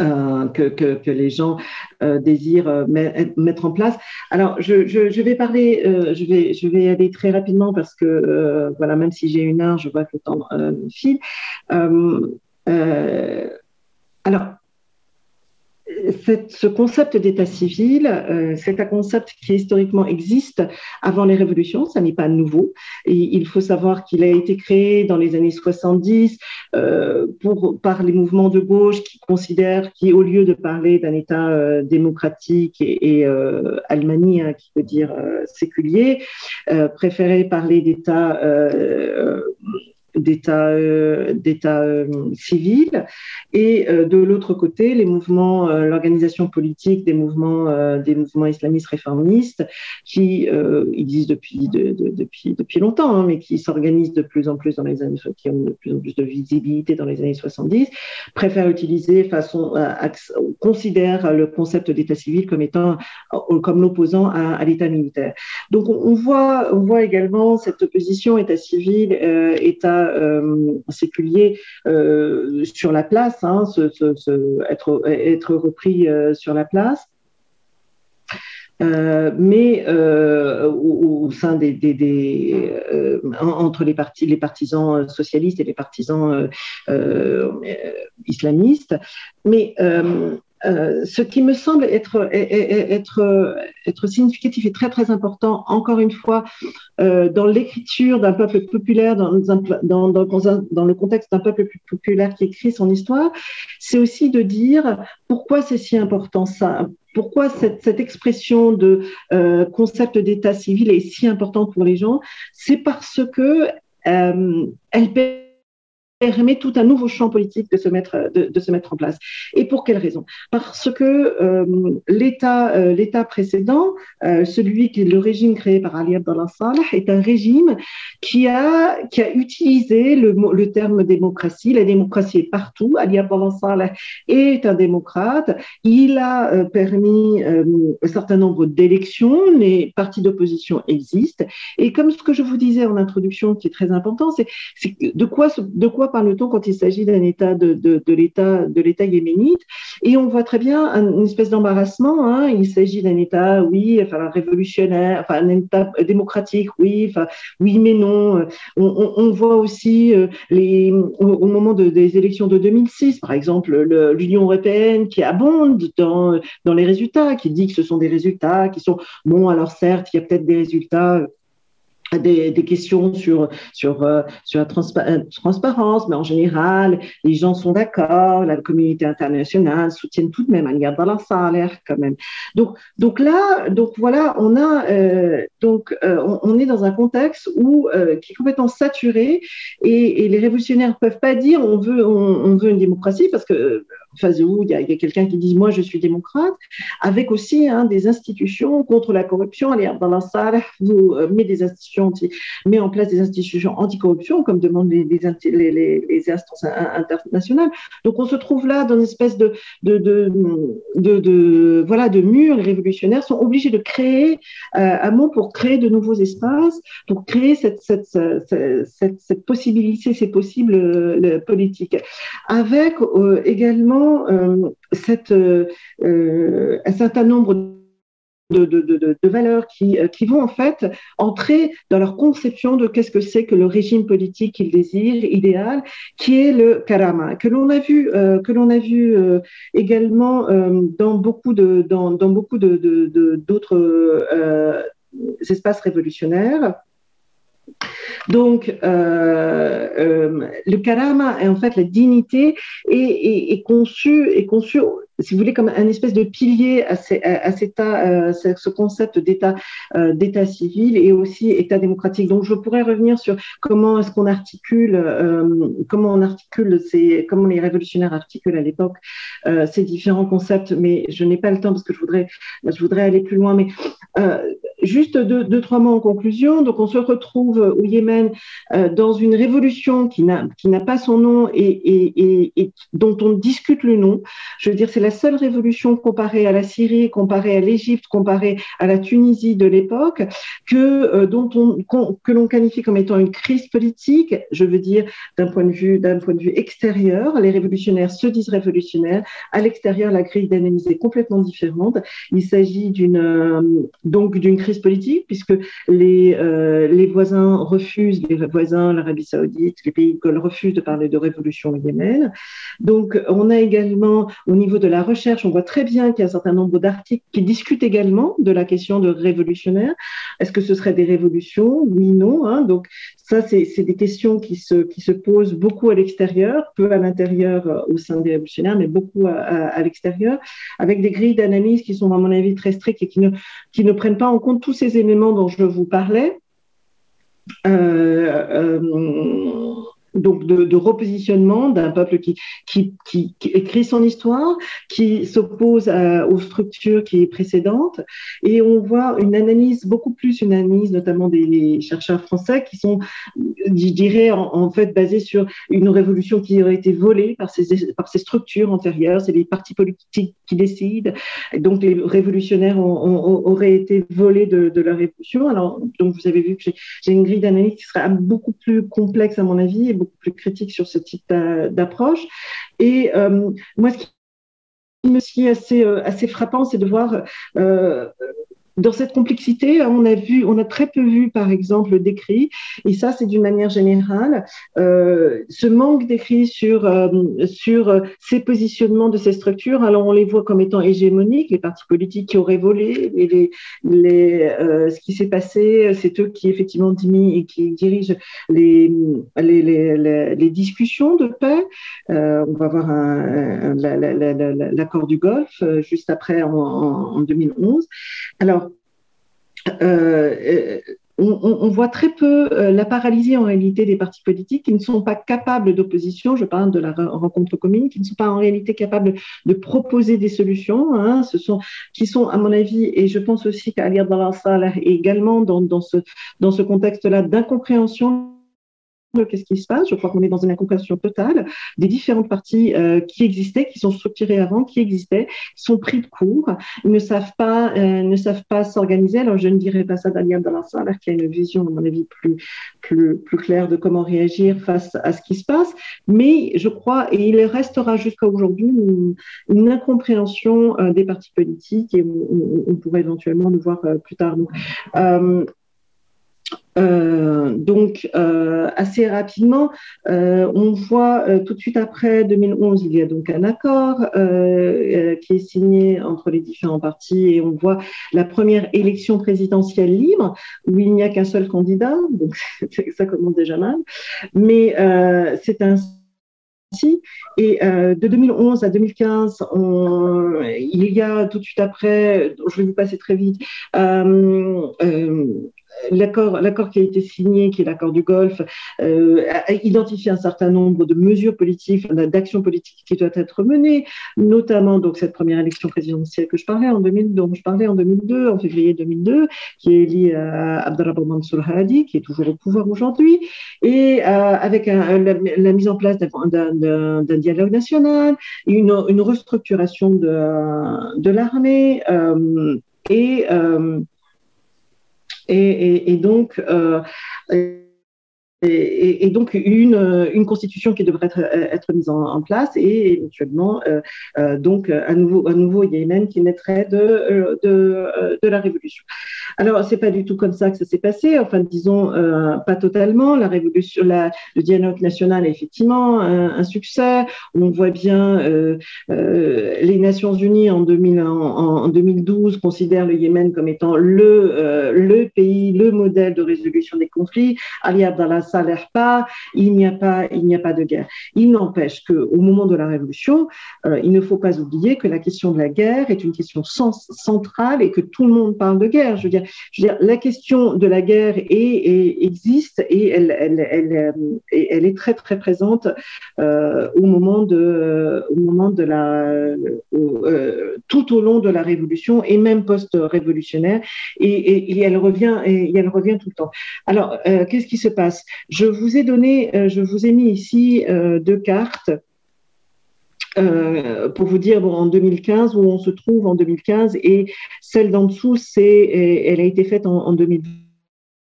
euh, que, les gens euh, désirent euh, mettre en place? Alors, je, je, je vais parler, je, vais, je vais aller très rapidement parce que, voilà, même si j'ai une heure, je vois que le temps file. alors, ce concept d'état civil, euh, c'est un concept qui historiquement existe avant les révolutions, ça n'est pas nouveau. Il faut savoir qu'il a été créé dans les années 70 euh, par les mouvements de gauche qui considèrent qu'au lieu de parler d'un État euh, démocratique et, et almanie, hein, qui veut dire séculier, préféraient parler d'État d'État euh, euh, civil. Et euh, de l'autre côté les mouvements l'organisation politique des mouvements des mouvements islamistes réformistes qui existent depuis depuis depuis longtemps hein, mais qui s'organisent de plus en plus dans les années qui ont de plus en plus de visibilité dans les années 70 préfèrent utiliser façon considèrent le concept d'État civil comme étant comme l'opposant à, l'État militaire. Donc on, voit on voit également cette opposition État civil État euh, séculier euh, sur la place, hein, être, repris euh, sur la place. mais au, sein des, entre les, les partisans socialistes et les partisans islamistes. Mais euh, ce qui me semble être, être, significatif et très très important, encore une fois, euh, dans l'écriture d'un peuple populaire, dans, le contexte d'un peuple populaire qui écrit son histoire, c'est aussi de dire pourquoi c'est si important ça, pourquoi cette, expression de euh, concept d'état civil est si importante pour les gens, c'est parce que elle permet tout un nouveau champ politique de se mettre, en place. Et pour quelle raison? Parce que euh, l'État euh, l'État précédent, euh, celui qui est le régime créé par Ali Abdallah Saleh, est un régime qui a, utilisé le, terme démocratie. La démocratie est partout. Ali Abdallah Saleh est un démocrate. Il a permis un certain nombre d'élections. Les partis d'opposition existent. Et comme ce que je vous disais en introduction, qui est très important, c'est de quoi, de quoi parle-t-on quand il s'agit d'un État de, de, l'État de l'État yéménite Et on voit très bien une espèce d'embarrassement. Hein. Il s'agit d'un État, oui, enfin révolutionnaire, enfin un État démocratique, oui, enfin oui, mais non. On, on, voit aussi euh, les au, moment de, des élections de 2006, par exemple, l'Union européenne qui abonde dans dans les résultats, qui dit que ce sont des résultats qui sont bon. Alors certes, il y a peut-être des résultats des, des, questions sur sur euh, sur la euh, transparence, mais en général, les gens sont d'accord, la communauté internationale soutient tout de même leur salaire quand même. Donc donc là, donc voilà, on a euh, donc on, on, est dans un contexte où qui est complètement saturé et, les révolutionnaires peuvent pas dire on veut on, veut une démocratie parce que phase où il y a, quelqu'un qui dit moi je suis démocrate, avec aussi hein, des institutions contre la corruption. Allez, dans la salle, vous euh, mettez des institutions, met en place des institutions anticorruption, comme demandent les, instances internationales. Donc on se trouve là dans une espèce de, de, de, de, de voilà, de mur. Les révolutionnaires sont obligés de créer euh, un mot pour créer de nouveaux espaces, pour créer cette, cette, cette, cette, possibilité, ces possibles euh, politiques, avec euh, également euh, cette, euh, un certain nombre de, de, de, de, valeurs qui, qui vont en fait entrer dans leur conception de qu'est-ce que c'est que le régime politique qu'ils désirent, idéal, qui est le karama, que l'on a vu, que l'on a vu également dans beaucoup de dans, dans beaucoup de d'autres espaces révolutionnaires. Donc, euh, euh, le karama, en fait, la dignité, est, est, conçue est conçu si vous voulez, comme un espèce de pilier à, cet à ce concept d'État d'État civil et aussi État démocratique. Donc, je pourrais revenir sur comment est-ce qu'on articule, comment on articule ces, comment les révolutionnaires articulent à l'époque ces différents concepts, mais je n'ai pas le temps parce que je voudrais, je voudrais aller plus loin. Mais juste deux, trois mots en conclusion. Donc, on se retrouve au Yémen dans une révolution qui n'a pas son nom et, dont on discute le nom. Je veux dire, c'est la seule révolution comparée à la Syrie, comparée à l'Égypte, comparée à la Tunisie de l'époque, que euh, dont on que l'on qualifie comme étant une crise politique. Je veux dire, d'un point de vue d'un point de vue extérieur, les révolutionnaires se disent révolutionnaires. À l'extérieur, la grille d'analyse est complètement différente. Il s'agit euh, donc d'une crise politique puisque les euh, les voisins refusent, les voisins, l'Arabie Saoudite, les pays de refuse de parler de révolution au Yémen. Donc, on a également, au niveau de la recherche, on voit très bien qu'il y a un certain nombre d'articles qui discutent également de la question de révolutionnaire. Est-ce que ce serait des révolutions? Oui, non. Hein. Donc, ça, c'est des questions qui se, qui se posent beaucoup à l'extérieur, peu à l'intérieur euh, au sein des révolutionnaires, mais beaucoup à, à, l'extérieur, avec des grilles d'analyse qui sont, à mon avis, très strictes et qui ne, qui ne prennent pas en compte tous ces éléments dont je vous parlais. Euh, euh, donc de, repositionnement d'un peuple qui, écrit son histoire, qui s'oppose aux structures qui est précédentes. Et on voit une analyse, beaucoup plus une analyse notamment des chercheurs français qui sont, je dirais, en, fait basés sur une révolution qui aurait été volée par ces, par ces structures antérieures. C'est les partis politiques qui décident. Donc les révolutionnaires auraient été volés de, de, la révolution. Alors, donc vous avez vu que j'ai une grille d'analyse qui sera beaucoup plus complexe à mon avis et beaucoup plus critique sur ce type d'approche. Et euh, moi, ce qui me assez, euh, assez frappant, c'est de voir euh, dans cette complexité, on a vu, on a très peu vu, par exemple, d'écrits, et ça, c'est d'une manière générale, euh, ce manque d'écrits sur euh, sur ces positionnements de ces structures. Alors, on les voit comme étant hégémoniques, les partis politiques qui auraient volé, et les, les euh, ce qui s'est passé, c'est eux qui effectivement et qui dirigent les les, les, les discussions de paix. Euh, on va voir l'accord du Golfe euh, juste après en, en 2011. Alors euh, euh, on, voit très peu euh, la paralysie en réalité des partis politiques qui ne sont pas capables d'opposition, je parle de la rencontre commune, qui ne sont pas en réalité capables de proposer des solutions, hein, ce sont, qui sont à mon avis, et je pense aussi qu'Ali Abdallah Salah également dans, dans ce, dans ce contexte-là d'incompréhension qu'est-ce qui se passe. Je crois qu'on est dans une incompréhension totale des différentes parties euh, qui existaient, qui sont structurées avant, qui existaient, sont pris de court, ne savent pas, euh, ne savent pas s'organiser. Alors je ne dirais pas ça d'Aliane alors qui a une vision, à mon avis, plus, plus, plus claire de comment réagir face à ce qui se passe. Mais je crois, et il restera jusqu'à aujourd'hui, une, incompréhension euh, des partis politiques et on, on, pourrait éventuellement le voir plus tard. Euh, donc, euh, assez rapidement, euh, on voit tout de suite après 2011, il y a donc un accord qui est signé entre les différents partis et on voit la première élection présidentielle libre où il n'y a qu'un seul candidat, donc ça commence déjà mal, mais c'est un et de 2011 à 2015, on, il y a tout de suite après, je vais vous passer très vite, l'accord, qui a été signé, qui est l'accord du Golfe, euh, a identifié un certain nombre de mesures politiques, d'actions politiques qui doivent être menées, notamment donc cette première élection présidentielle que je parlais en 2000, dont je parlais en 2002, en février 2002, qui est liée à Abdelrahman Mansour Hadi, qui est toujours au pouvoir aujourd'hui, et euh, avec la, mise en place d'un, dialogue national, une, restructuration de, l'armée euh, et euh, et, et, donc, euh, et, donc une, constitution qui devrait être, mise en, place et éventuellement euh, euh donc un nouveau, un Yémen qui naîtrait de, euh, de, la révolution. Alors c'est pas du tout comme ça que ça s'est passé. Enfin disons pas totalement. La révolution, le dialogue national est effectivement un, succès. On voit bien les Nations Unies en, 2000, en, en, 2012 considèrent le Yémen comme étant le, le pays, le modèle de résolution des conflits. Ali Abdallah s'allèrent pas, il n'y a pas, il n'y a pas de guerre. Il n'empêche que au moment de la révolution, euh, il ne faut pas oublier que la question de la guerre est une question centrale et que tout le monde parle de guerre. Je veux dire, la question de la guerre existe et elle, est très très présente euh, au moment de, euh, tout au long de la révolution et même post-révolutionnaire et, elle revient et elle revient tout le temps. Alors, qu'est-ce qui se passe? Je vous ai donné, je vous ai mis ici deux cartes euh, pour vous dire, bon, en 2015, où on se trouve en 2015, et celle d'en dessous, c'est, elle a été faite en, en 2020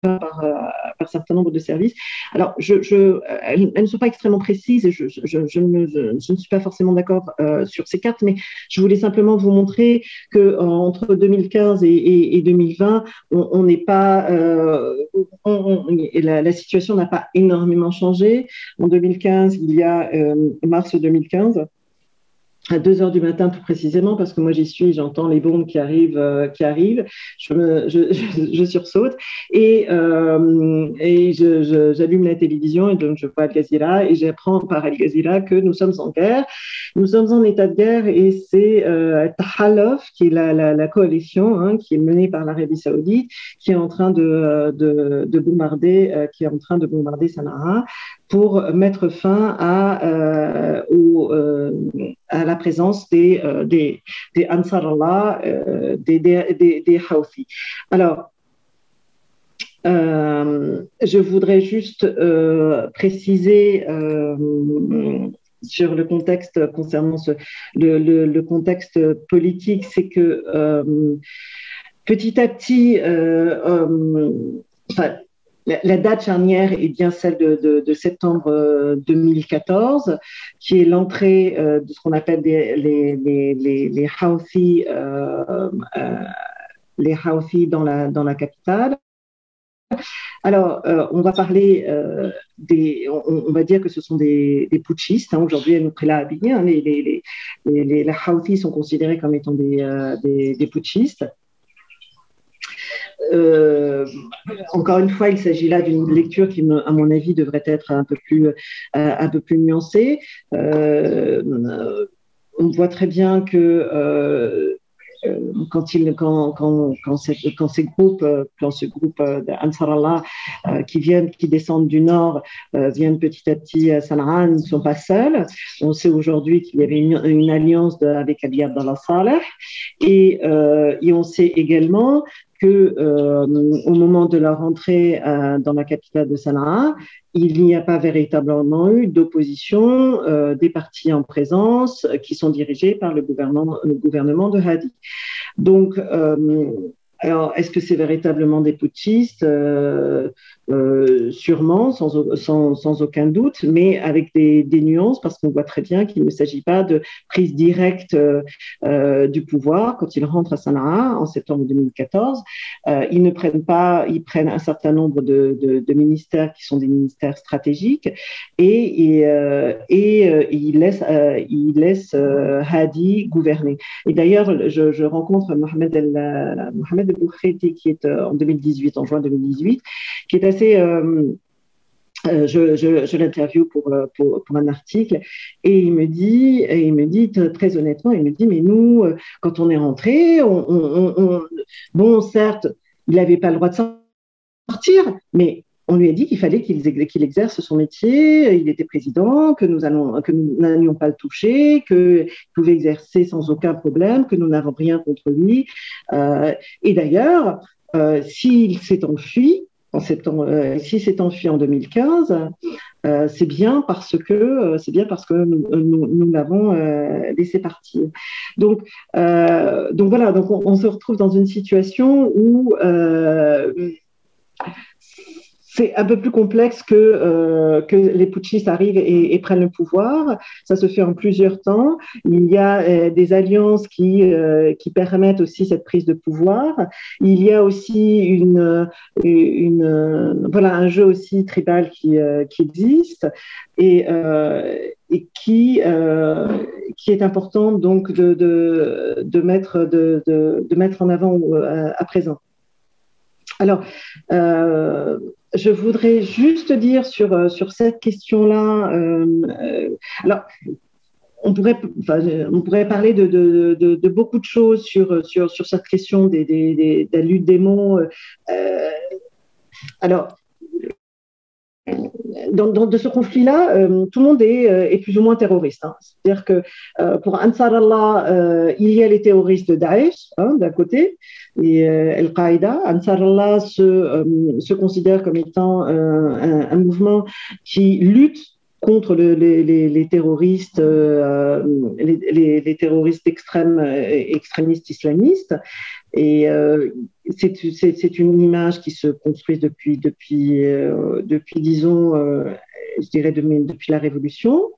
par, euh, un certain nombre de services. Alors, je, elles, ne sont pas extrêmement précises et je, ne, suis pas forcément d'accord euh, sur ces cartes, mais je voulais simplement vous montrer que euh, entre 2015 et, et, et 2020, on n'est pas, euh, la, situation n'a pas énormément changé. En 2015, il y a mars 2015 à 2 heures du matin tout précisément parce que moi j'y suis, j'entends les bombes qui arrivent, euh, qui arrivent, je, sursaute. Et, euh, et j'allume la télévision et donc je vois Al Jazeera et j'apprends par Al Jazeera que nous sommes en guerre, nous sommes en état de guerre et c'est euh, Tahalof qui est la, la, coalition hein, qui est menée par l'Arabie Saoudite qui est en train de, de, de bombarder, euh, qui est en train de bombarder Sanaa pour mettre fin à, euh, euh, à la présence des, euh, des, des Ansar Allah, euh, Houthis. Alors, je voudrais juste préciser sur le contexte concernant ce, le, contexte politique, c'est que petit à petit, la, date charnière est bien celle de, septembre 2014, qui est l'entrée euh, de ce qu'on appelle les, les, les, euh, euh, dans la, capitale. Alors, euh, on va parler euh, des, on, va dire que ce sont des, putschistes. Hein, Aujourd'hui, à hein, les, les, les, les, Houthis sont considérés comme étant euh, des putschistes. Euh, encore une fois, il s'agit là d'une lecture qui, à mon avis, devrait être un peu plus, euh, un peu plus nuancée. Euh, on voit très bien que quand, il, quand, quand, quand, ces groupes, quand ce groupe d'Ansar Allah qui viennent, qui descendent du nord, viennent petit à petit à Sanaa, ne sont pas seuls. On sait aujourd'hui qu'il y avait une, alliance avec Ali Abdallah Saleh et on sait également que euh, au moment de leur entrée euh, dans la capitale de Sanaa, il n'y a pas véritablement eu d'opposition euh, des partis en présence qui sont dirigés par le gouvernement, de Hadi. Donc, alors, est-ce que c'est véritablement des putschistes? Euh, Sûrement, sans, aucun doute, mais avec des, nuances, parce qu'on voit très bien qu'il ne s'agit pas de prise directe euh, du pouvoir. Quand ils rentrent à Sanaa en septembre 2014, euh, ils ne prennent pas, ils prennent un certain nombre de, ministères qui sont des ministères stratégiques et, euh, euh, ils laissent, ils Hadi gouverner. Et d'ailleurs, je, rencontre Mohamed El, Mohamed qui est euh, en 2018, en juin 2018, qui est assez euh, euh, je, je, l'interview pour, pour, un article et il me dit, très honnêtement, il me dit, mais nous, quand on est rentré, on, on, on, bon, certes, il n'avait pas le droit de sortir, mais on lui a dit qu'il fallait qu'il qu exerce son métier, il était président, que nous n'allions pas le toucher, qu'il pouvait exercer sans aucun problème, que nous n'avons rien contre lui. Euh, et d'ailleurs, euh, s'il s'est enfui, en septembre, euh, s'est enfui en 2015, euh, c'est bien parce que euh, c'est bien parce que nous, l'avons laissé partir. Donc, donc voilà, donc on, on, se retrouve dans une situation où c'est un peu plus complexe que, euh, les putschistes arrivent et, prennent le pouvoir. Ça se fait en plusieurs temps. Il y a euh, des alliances qui, euh, qui permettent aussi cette prise de pouvoir. Il y a aussi un jeu aussi tribal qui, existe et, qui, est important donc de, mettre, en avant à présent. Alors, je voudrais juste dire sur, sur cette question-là, alors, on pourrait, parler de, beaucoup de choses sur cette question des, des, de la lutte des mots. alors, dans, de ce conflit-là, euh, tout le monde est, euh, est, plus ou moins terroriste. Hein. C'est-à-dire que euh, pour Ansar Allah, il y a les terroristes de Daesh hein, d'un côté et Al-Qaïda. Ansar Allah se, se, considère comme étant un, mouvement qui lutte contre le, les, terroristes, euh, extrêmes, extrémistes islamistes. C'est une image qui se construit depuis, depuis, euh, depuis disons, euh, je dirais depuis la Révolution.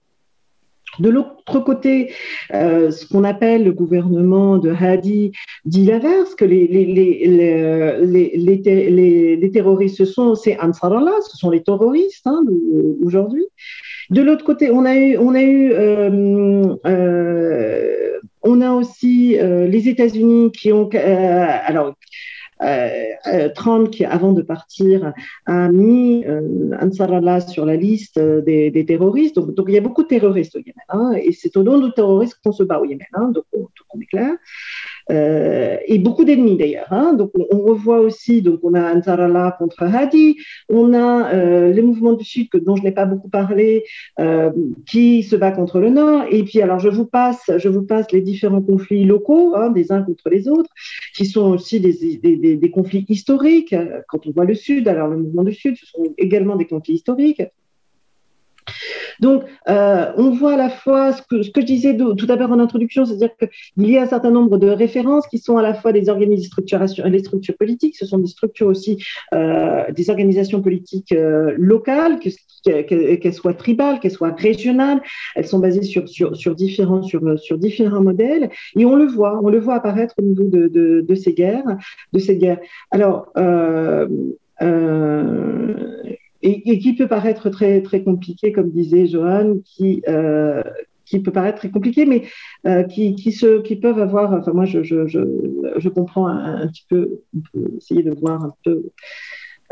De l'autre côté, euh, ce qu'on appelle le gouvernement de Hadi dit l'inverse, que les, les, les, les, terroristes, ce sont, les terroristes hein, aujourd'hui. De l'autre côté, on a eu, aussi les États-Unis qui ont. Euh, Trump, qui avant de partir a mis Ansar Allah sur la liste des, terroristes. Donc, donc, il y a beaucoup de terroristes au Yémen. Hein, et c'est au nom de terroristes qu'on se bat au Yémen. Hein, donc, on, on est clair. Euh, et beaucoup d'ennemis d'ailleurs. Hein. Donc on, revoit aussi, donc on a Ansarallah contre Hadi, on a euh, les mouvements du Sud que, dont je n'ai pas beaucoup parlé, euh, qui se bat contre le Nord. Et puis alors je vous passe, je vous passe les différents conflits locaux hein, des uns contre les autres, qui sont aussi des, des, conflits historiques. Quand on voit le Sud, alors le mouvement du Sud, ce sont également des conflits historiques. Donc, euh, on voit à la fois ce que, je disais tout d'abord en introduction, c'est-à-dire qu'il y a un certain nombre de références qui sont à la fois des organismes structures politiques, ce sont des structures aussi, euh, des organisations politiques euh, locales, qu'elles soient tribales, qu'elles soient régionales, elles sont basées sur, différents, modèles, et on le voit, on le voit apparaître au niveau de, ces guerres, de ces guerres. Alors, et, qui peut paraître très, très compliqué, comme disait Johan, qui, euh, qui peut paraître très compliqué, mais euh, qui, qui, se, qui peuvent avoir, enfin moi je, je, je, je comprends un, petit peu, on peut essayer de voir un peu,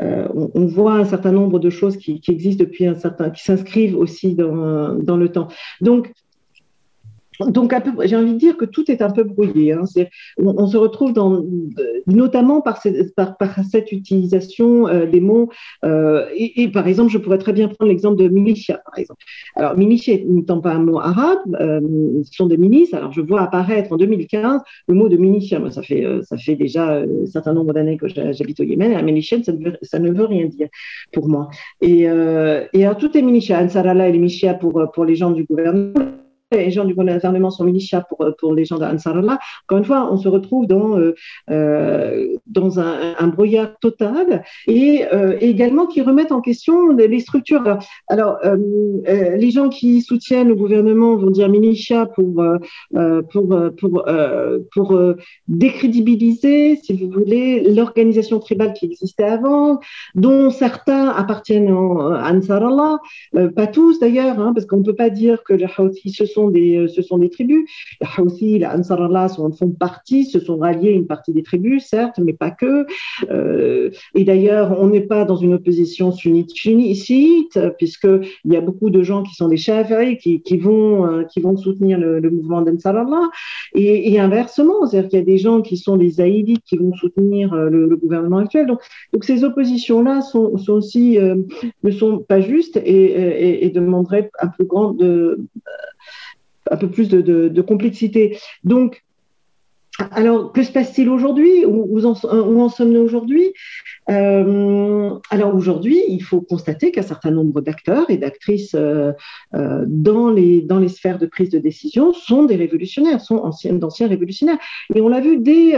euh, on, on, voit un certain nombre de choses qui, qui existent depuis un certain, qui s'inscrivent aussi dans, dans le temps. Donc donc, j'ai envie de dire que tout est un peu brouillé. Hein. On, se retrouve dans, notamment par, cette, par, cette utilisation euh, des mots. Euh, et, et, par exemple, je pourrais très bien prendre l'exemple de militia, par exemple. Alors, militia n'étant pas un mot arabe, euh, ce sont des milices. Alors, je vois apparaître en 2015 le mot de militia. Moi, ça fait, euh, ça fait déjà un certain nombre d'années que j'habite au Yémen. Un militia, ça ça ne veut rien dire pour moi. Et, euh, et alors, tout est militia. Ansarallah et les militia pour, pour les gens du gouvernement les gens du gouvernement sont militia pour, pour les gens d'Ansarallah. Encore une fois, on se retrouve dans, euh, euh, dans un, brouillard total et euh, également qui remettent en question les, structures. Alors, euh, euh, les gens qui soutiennent le gouvernement vont dire militia pour, euh, pour, pour, pour décrédibiliser, si vous voulez, l'organisation tribale qui existait avant, dont certains appartiennent à Ansarallah, pas tous d'ailleurs, hein, parce qu'on ne peut pas dire que les Houthis se sont des, euh, ce sont des tribus. Les Houthis, les sont, font partie, se sont ralliés une partie des tribus, certes, mais pas que. Euh, et d'ailleurs, on n'est pas dans une opposition sunnite chiite, puisqu'il y a beaucoup de gens qui sont des Shafi'i qui, qui, vont, euh, soutenir le, mouvement d'Ansar Allah. Et, et, inversement, c'est-à-dire qu'il y a des gens qui sont des Zaïdites qui vont soutenir le, gouvernement actuel. Donc, ces oppositions-là ne sont pas justes et, et, et demanderaient un plus grand de, un peu plus de, complexité. Donc, alors, que se passe-t-il aujourd'hui? Où, en, sommes-nous aujourd'hui? Euh, Alors aujourd'hui, il faut constater qu'un certain nombre d'acteurs et d'actrices euh, euh, dans, les, dans les sphères de prise de décision sont des révolutionnaires, sont anciens, d'anciens révolutionnaires. Et on l'a vu dès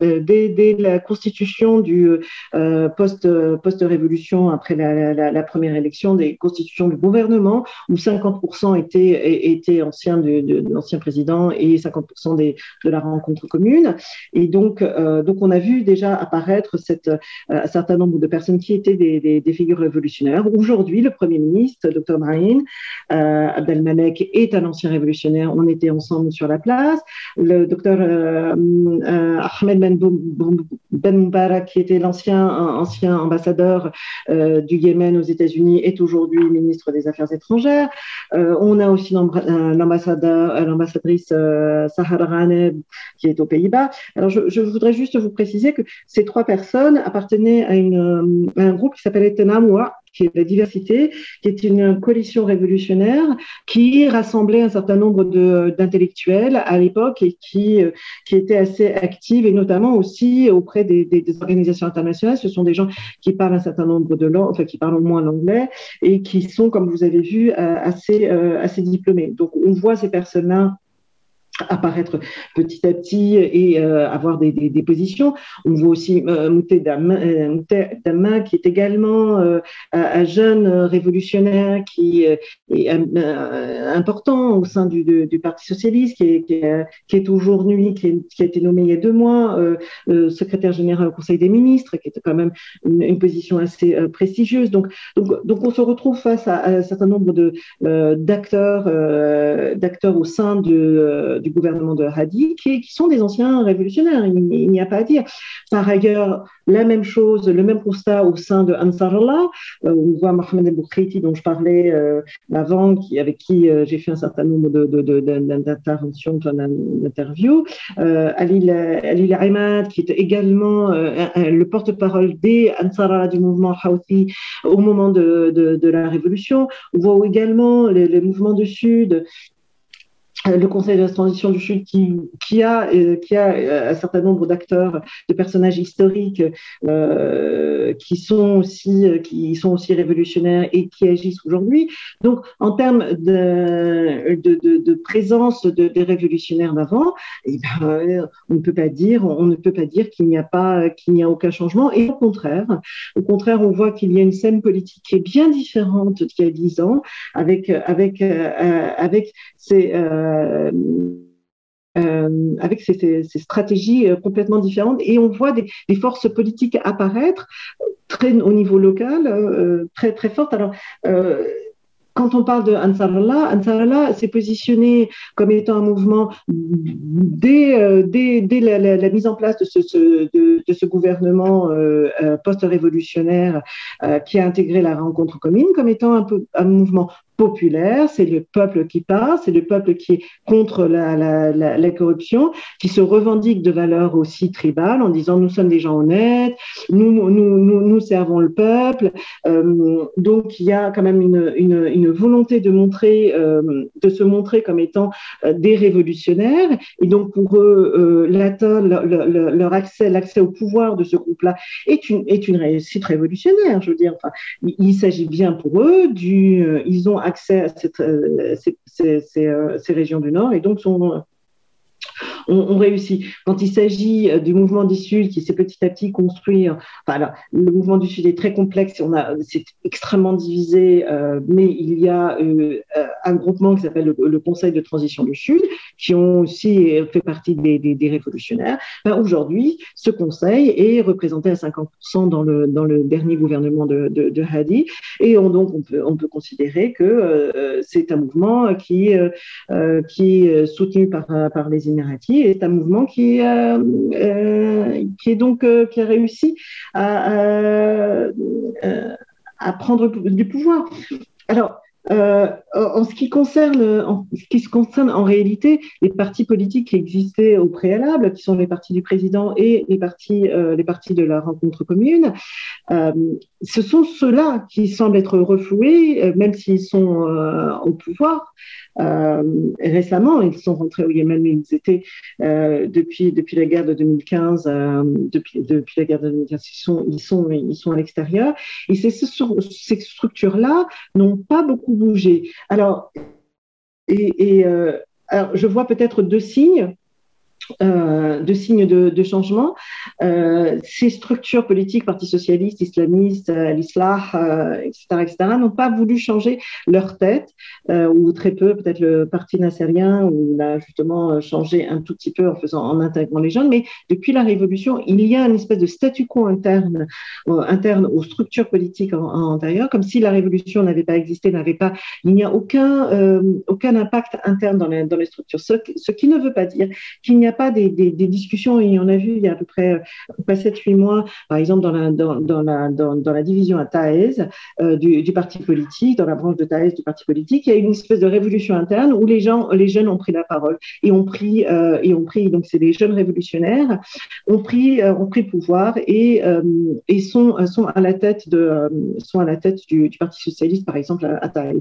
dès, dès, la constitution du euh, post, post-révolution, après la, première élection, des constitutions du gouvernement, où 50% étaient, anciens de, l'ancien président et 50% des, de la rencontre commune. Et donc, euh, donc on a vu déjà apparaître euh, un certain nombre de personnes qui étaient des, figures révolutionnaires. Aujourd'hui, le Premier ministre, Dr Marine euh, Abdelmalek, est un ancien révolutionnaire. On était ensemble sur la place. Le docteur Ahmed Ben Moubarak, qui était l'ancien ancien ambassadeur du Yémen aux États-Unis, est aujourd'hui ministre des Affaires étrangères. on a aussi l'ambassadeur, l'ambassadrice Sahar Ghaneb, qui est aux Pays-Bas. Alors, je, voudrais juste vous préciser que ces trois personnes appartenaient à, une, un groupe qui s'appelait Tenamoua, qui est la diversité, qui est une coalition révolutionnaire qui rassemblait un certain nombre d'intellectuels à l'époque et qui, euh, qui était assez active, et notamment aussi auprès des, des, organisations internationales. Ce sont des gens qui parlent un certain nombre de langues, enfin qui parlent moins l'anglais, et qui sont, comme vous avez vu, euh, assez, euh, assez diplômés. Donc on voit ces personnes-là apparaître petit à petit et euh, avoir des, des, positions. On voit aussi euh, Mouté Dama, euh, qui est également euh, un jeune révolutionnaire qui est important au sein du, Parti socialiste, qui est, qui est, qui aujourd'hui, qui, a été nommé il y a deux mois, secrétaire général au Conseil des ministres, qui était quand même une, position assez prestigieuse. Donc, donc, on se retrouve face à, un certain nombre d'acteurs d'acteurs au sein de, du gouvernement de Hadi, qui, sont des anciens révolutionnaires, il, n'y a pas à dire. Par ailleurs, la même chose, le même constat au sein de Ansarallah, euh, on voit Mohamed El dont je parlais euh, avant, avec qui euh, j'ai fait un certain nombre d'interventions, de, de, d'interviews, Ali, Ali Ahmad, qui est également le porte-parole des Ansarallah du mouvement Houthi au moment de, de, la révolution. On voit également les, les mouvements du Sud le Conseil de la transition du Sud qui, a, euh, qui a euh, un certain nombre d'acteurs, de personnages historiques euh, qui, sont aussi, qui sont aussi révolutionnaires et qui agissent aujourd'hui. Donc, en termes de, de, présence de, des révolutionnaires d'avant, eh ben, on ne peut pas dire, dire qu'il n'y a pas, a aucun changement. Et au contraire, au contraire, on voit qu'il y a une scène politique qui est bien différente d'il y a dix ans, avec, avec, avec ces euh, euh, avec ces, stratégies euh, complètement différentes. Et on voit des, forces politiques apparaître très au niveau local, très très fortes. Alors quand on parle de Ansarallah, Ansarallah s'est positionné comme étant un mouvement dès, la, mise en place de ce, de, ce gouvernement post-révolutionnaire qui a intégré la rencontre commune, comme étant un, peu, un mouvement populaire, c'est le peuple qui parle, c'est le peuple qui est contre la, corruption, qui se revendique de valeurs aussi tribales en disant nous sommes des gens honnêtes, nous, servons le peuple. Euh, donc il y a quand même une, volonté de montrer, euh, de se montrer comme étant euh, des révolutionnaires. Et donc pour eux, leur, accès, l'accès au pouvoir de ce groupe-là est une, réussite révolutionnaire. Je veux dire, enfin, il, il s'agit bien pour eux du, ils ont accès à euh, euh, ces, régions du Nord et donc on, réussit. Quand il s'agit euh, du mouvement du Sud qui s'est petit à petit construit, enfin, le mouvement du Sud est très complexe, c'est extrêmement divisé, mais il y a un groupement qui s'appelle le, Conseil de transition du Sud, qui ont aussi fait partie des, révolutionnaires. Ben, aujourd'hui, ce conseil est représenté à 50% dans le, dernier gouvernement de, Hadi, et on, donc on peut, on peut considérer que c'est un mouvement qui, qui est soutenu par, les Émiratis est un mouvement qui, euh, euh, est donc euh, qui a réussi à, à prendre du pouvoir. Alors, euh, en ce qui concerne, en ce qui se concerne en réalité les partis politiques qui existaient au préalable, qui sont les partis du président et les partis, euh, les partis de la rencontre commune, euh, ce sont ceux-là qui semblent être refoués, même s'ils sont au pouvoir. récemment, ils sont rentrés au Yémen, mais ils étaient depuis depuis la guerre de 2015, depuis la guerre de 2015, ils sont ils sont ils sont à l'extérieur. Et ces structures-là n'ont pas beaucoup bouger. Alors, et, euh, alors je vois peut-être deux signes euh, de signes de, changement. Euh, ces structures politiques, Parti socialiste, islamiste, euh, etc., etc., n'ont pas voulu changer leur tête, ou très peu, peut-être le Parti nassérien, où il a justement changé un tout petit peu en faisant, en intégrant les jeunes, mais depuis la Révolution, il y a une espèce de statu quo interne, interne aux structures politiques en, intérieures, comme si la Révolution n'avait pas existé, n'avait pas, il n'y a aucun, aucun impact interne dans les, dans les structures, ce, ce qui ne veut pas dire qu'il n'y a pas des, des, des, discussions, et on a vu il y a à peu près, à 7-8 mois, par exemple, dans la, division à Thaïs euh, du, parti politique, dans la branche de Thaïs du parti politique, il y a une espèce de révolution interne où les gens, les jeunes ont pris la parole et ont pris, euh, et ont pris donc c'est des jeunes révolutionnaires, ont pris, euh, ont pris pouvoir et, euh, et sont, sont à la tête de, euh, sont à la tête du, Parti socialiste, par exemple, à, à.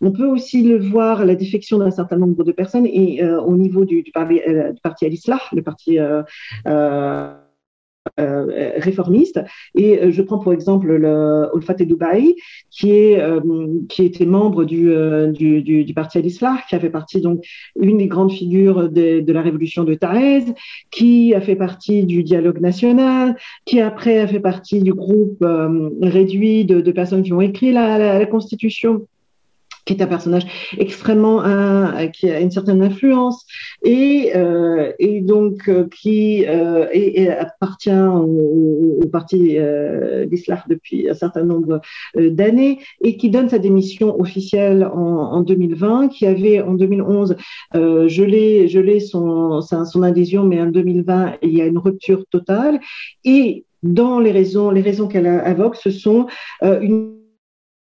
On peut aussi le voir, la défection d'un certain nombre de personnes et au niveau du, du, du parti Al-Islah, le parti euh, réformiste. Et euh, je prends pour exemple le Olfat et Dubaï, qui, est, euh, qui était membre du, du, parti Al-Islah, qui a fait partie donc une des grandes figures de, la révolution de Thaïs, qui a fait partie du dialogue national, qui après a fait partie du groupe réduit de, personnes qui ont écrit la Constitution qui est un personnage extrêmement euh, qui a une certaine influence et, euh, et donc euh, qui euh, appartient au, au parti euh, d'Islam depuis un certain nombre d'années et qui donne sa démission officielle en, en 2020, qui avait en 2011 gelé, gelé son, son adhésion, mais en 2020 il y a une rupture totale et dans les raisons, les raisons qu'elle invoque, ce sont une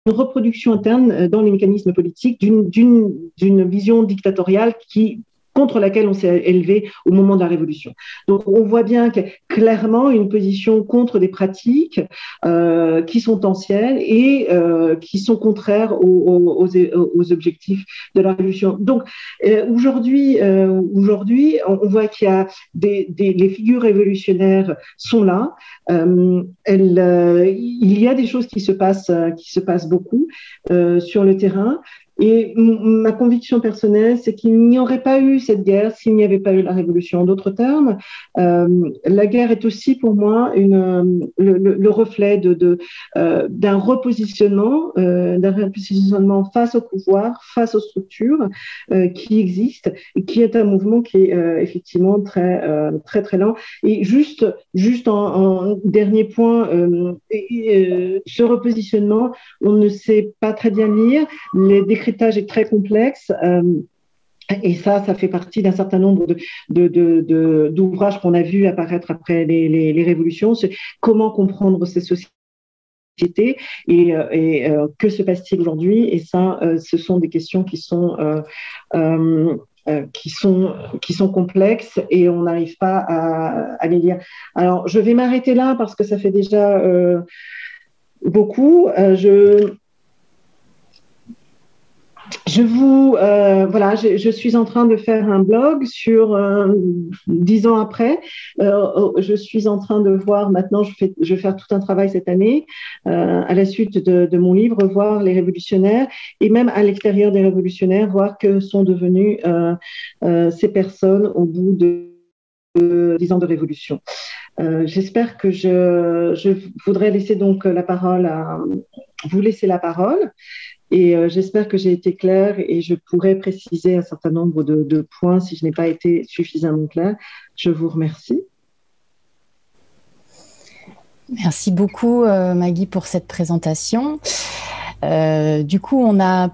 reproduction interne dans les mécanismes politiques d'une vision dictatoriale qui contre laquelle on s'est élevé au moment de la Révolution. Donc on voit bien que clairement une position contre des pratiques euh, qui sont anciennes et euh, qui sont contraires aux, aux, aux, objectifs de la Révolution. Donc euh, aujourd'hui, euh, aujourd'hui, on, voit qu'il y a des, des, les figures révolutionnaires sont là. Euh, elles, euh, il y a des choses qui se passent, qui se passent beaucoup sur le terrain. Et ma conviction personnelle, c'est qu'il n'y aurait pas eu cette guerre s'il n'y avait pas eu la révolution. En d'autres termes, euh, la guerre est aussi pour moi une, le, le, reflet de, de euh, d'un repositionnement, euh, d'un repositionnement face au pouvoir, face aux structures euh, qui existent, et qui est un mouvement qui est euh, effectivement très euh, très très lent. Et juste juste en, en dernier point, ce repositionnement, on ne sait pas très bien lire les décryptage est très complexe. Euh, et ça, ça fait partie d'un certain nombre d'ouvrages qu'on a vus apparaître après les, révolutions. Comment comprendre ces sociétés et, euh, euh, que se passe-t-il aujourd'hui Et ça, ce sont des questions qui sont complexes et on n'arrive pas à, à, les lire. Alors, je vais m'arrêter là parce que ça fait déjà beaucoup. je je vous euh, voilà, je, suis en train de faire un blog sur euh, dix ans après. Euh, je suis en train de voir maintenant, je, fais, je vais faire tout un travail cette année euh, à la suite de, mon livre, voir les révolutionnaires et même à l'extérieur des révolutionnaires, voir que sont devenues euh, ces personnes au bout de dix ans de révolution. J'espère que je, je voudrais laisser donc la parole à vous laisser la parole. Et euh, j'espère que j'ai été claire et je pourrais préciser un certain nombre de, points si je n'ai pas été suffisamment claire. Je vous remercie. Merci beaucoup, euh, Maggie, pour cette présentation. Euh, du coup, on a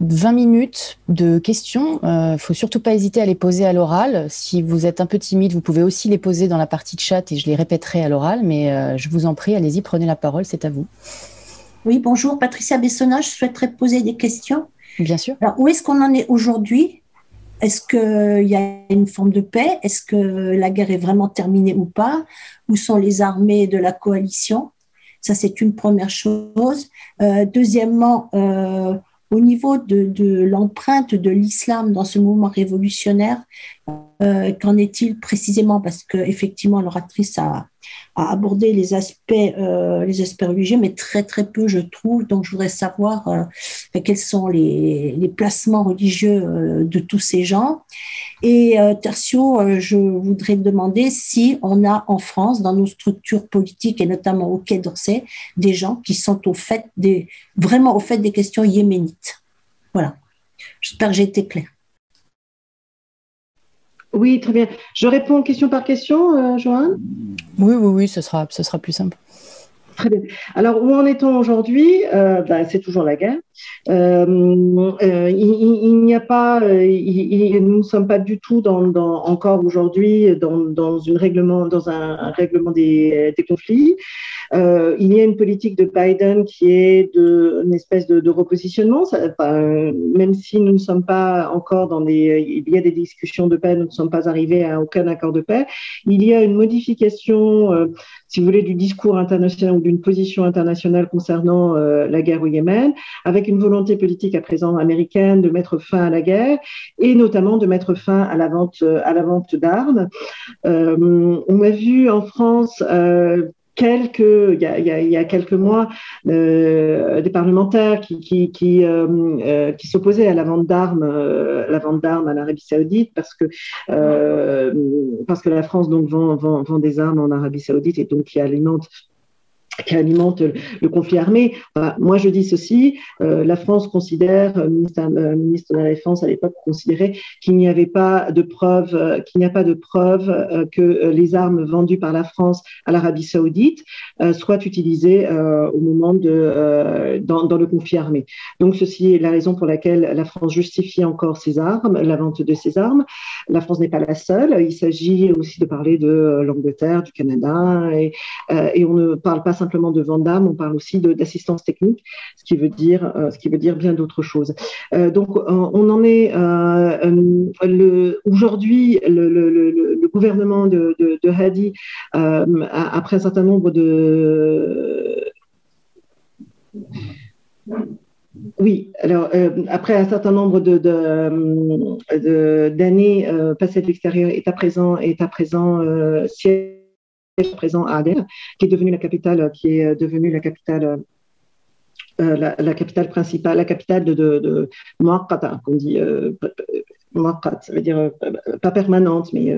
20 minutes de questions. Il euh, ne faut surtout pas hésiter à les poser à l'oral. Si vous êtes un peu timide, vous pouvez aussi les poser dans la partie de chat et je les répéterai à l'oral. Mais je vous en prie, allez-y, prenez la parole, c'est à vous. Oui, bonjour, Patricia Bessona, je souhaiterais poser des questions. Bien sûr. Alors, où est-ce qu'on en est aujourd'hui? Est-ce qu'il y a une forme de paix? Est-ce que la guerre est vraiment terminée ou pas? Où sont les armées de la coalition? Ça, c'est une première chose. Euh, deuxièmement, euh, au niveau de, de l'empreinte de l'islam dans ce mouvement révolutionnaire, euh, qu'en est-il précisément? Parce que effectivement, l'oratrice a, a, abordé les aspects, euh, les aspects religieux, mais très très peu, je trouve. Donc, je voudrais savoir euh, quels sont les, les placements religieux euh, de tous ces gens. Et tertio, je voudrais demander si on a en France, dans nos structures politiques et notamment au Quai d'Orsay, des gens qui sont au fait des vraiment au fait des questions yéménites. Voilà. J'espère que j'ai été claire. Oui, très bien. Je réponds question par question, euh, Joanne? Oui, oui, oui, ce sera, ce sera plus simple. Très bien. Alors, où en est-on aujourd'hui? Euh, bah, C'est toujours la guerre. Euh, euh, il, n'y a pas, nous ne sommes pas du tout dans, encore aujourd'hui dans, une règlement, dans un, règlement des, conflits. il y a une politique de Biden qui est de, une espèce de, repositionnement, même si nous ne sommes pas encore dans des, il y a des discussions de paix, nous ne sommes pas arrivés à aucun accord de paix. Il y a une modification, si vous voulez, du discours international ou d'une position internationale concernant euh, la guerre au Yémen, avec une volonté politique à présent américaine de mettre fin à la guerre et notamment de mettre fin à la vente à la vente d'armes. Euh, on a vu en France euh, quelques, il y a, quelques mois, euh, des parlementaires qui, qui, euh, euh, qui s'opposaient à la vente d'armes, la vente d'armes à l'Arabie Saoudite parce que parce que la France donc vend, vend, vend, des armes en Arabie Saoudite et donc qui alimente qui alimente le conflit armé. moi, je dis ceci, euh, la France considère, le ministre, euh, ministre, de la Défense à l'époque considérait qu'il n'y avait pas de preuve, euh, qu'il n'y a pas de preuve que les armes vendues par la France à l'Arabie saoudite soient utilisées au moment de, dans, le conflit armé. Donc, ceci est la raison pour laquelle la France justifie encore ses armes, la vente de ses armes. La France n'est pas la seule. Il s'agit aussi de parler de l'Angleterre, du Canada, et on ne parle pas simplement de Vandame, on parle aussi d'assistance technique, ce qui veut dire, euh, ce qui veut dire bien d'autres choses. Euh, donc, euh, on en est aujourd'hui, le, le, gouvernement de, Hadi, après un certain nombre de oui, alors après un certain nombre de, d'années passées à l'extérieur, est à présent est à présent siège présent à Aden, qui est devenue la capitale, qui est devenue la capitale euh, la, capitale principale, la capitale de, de, de qu'on dit euh, ça veut dire euh, pas permanente, mais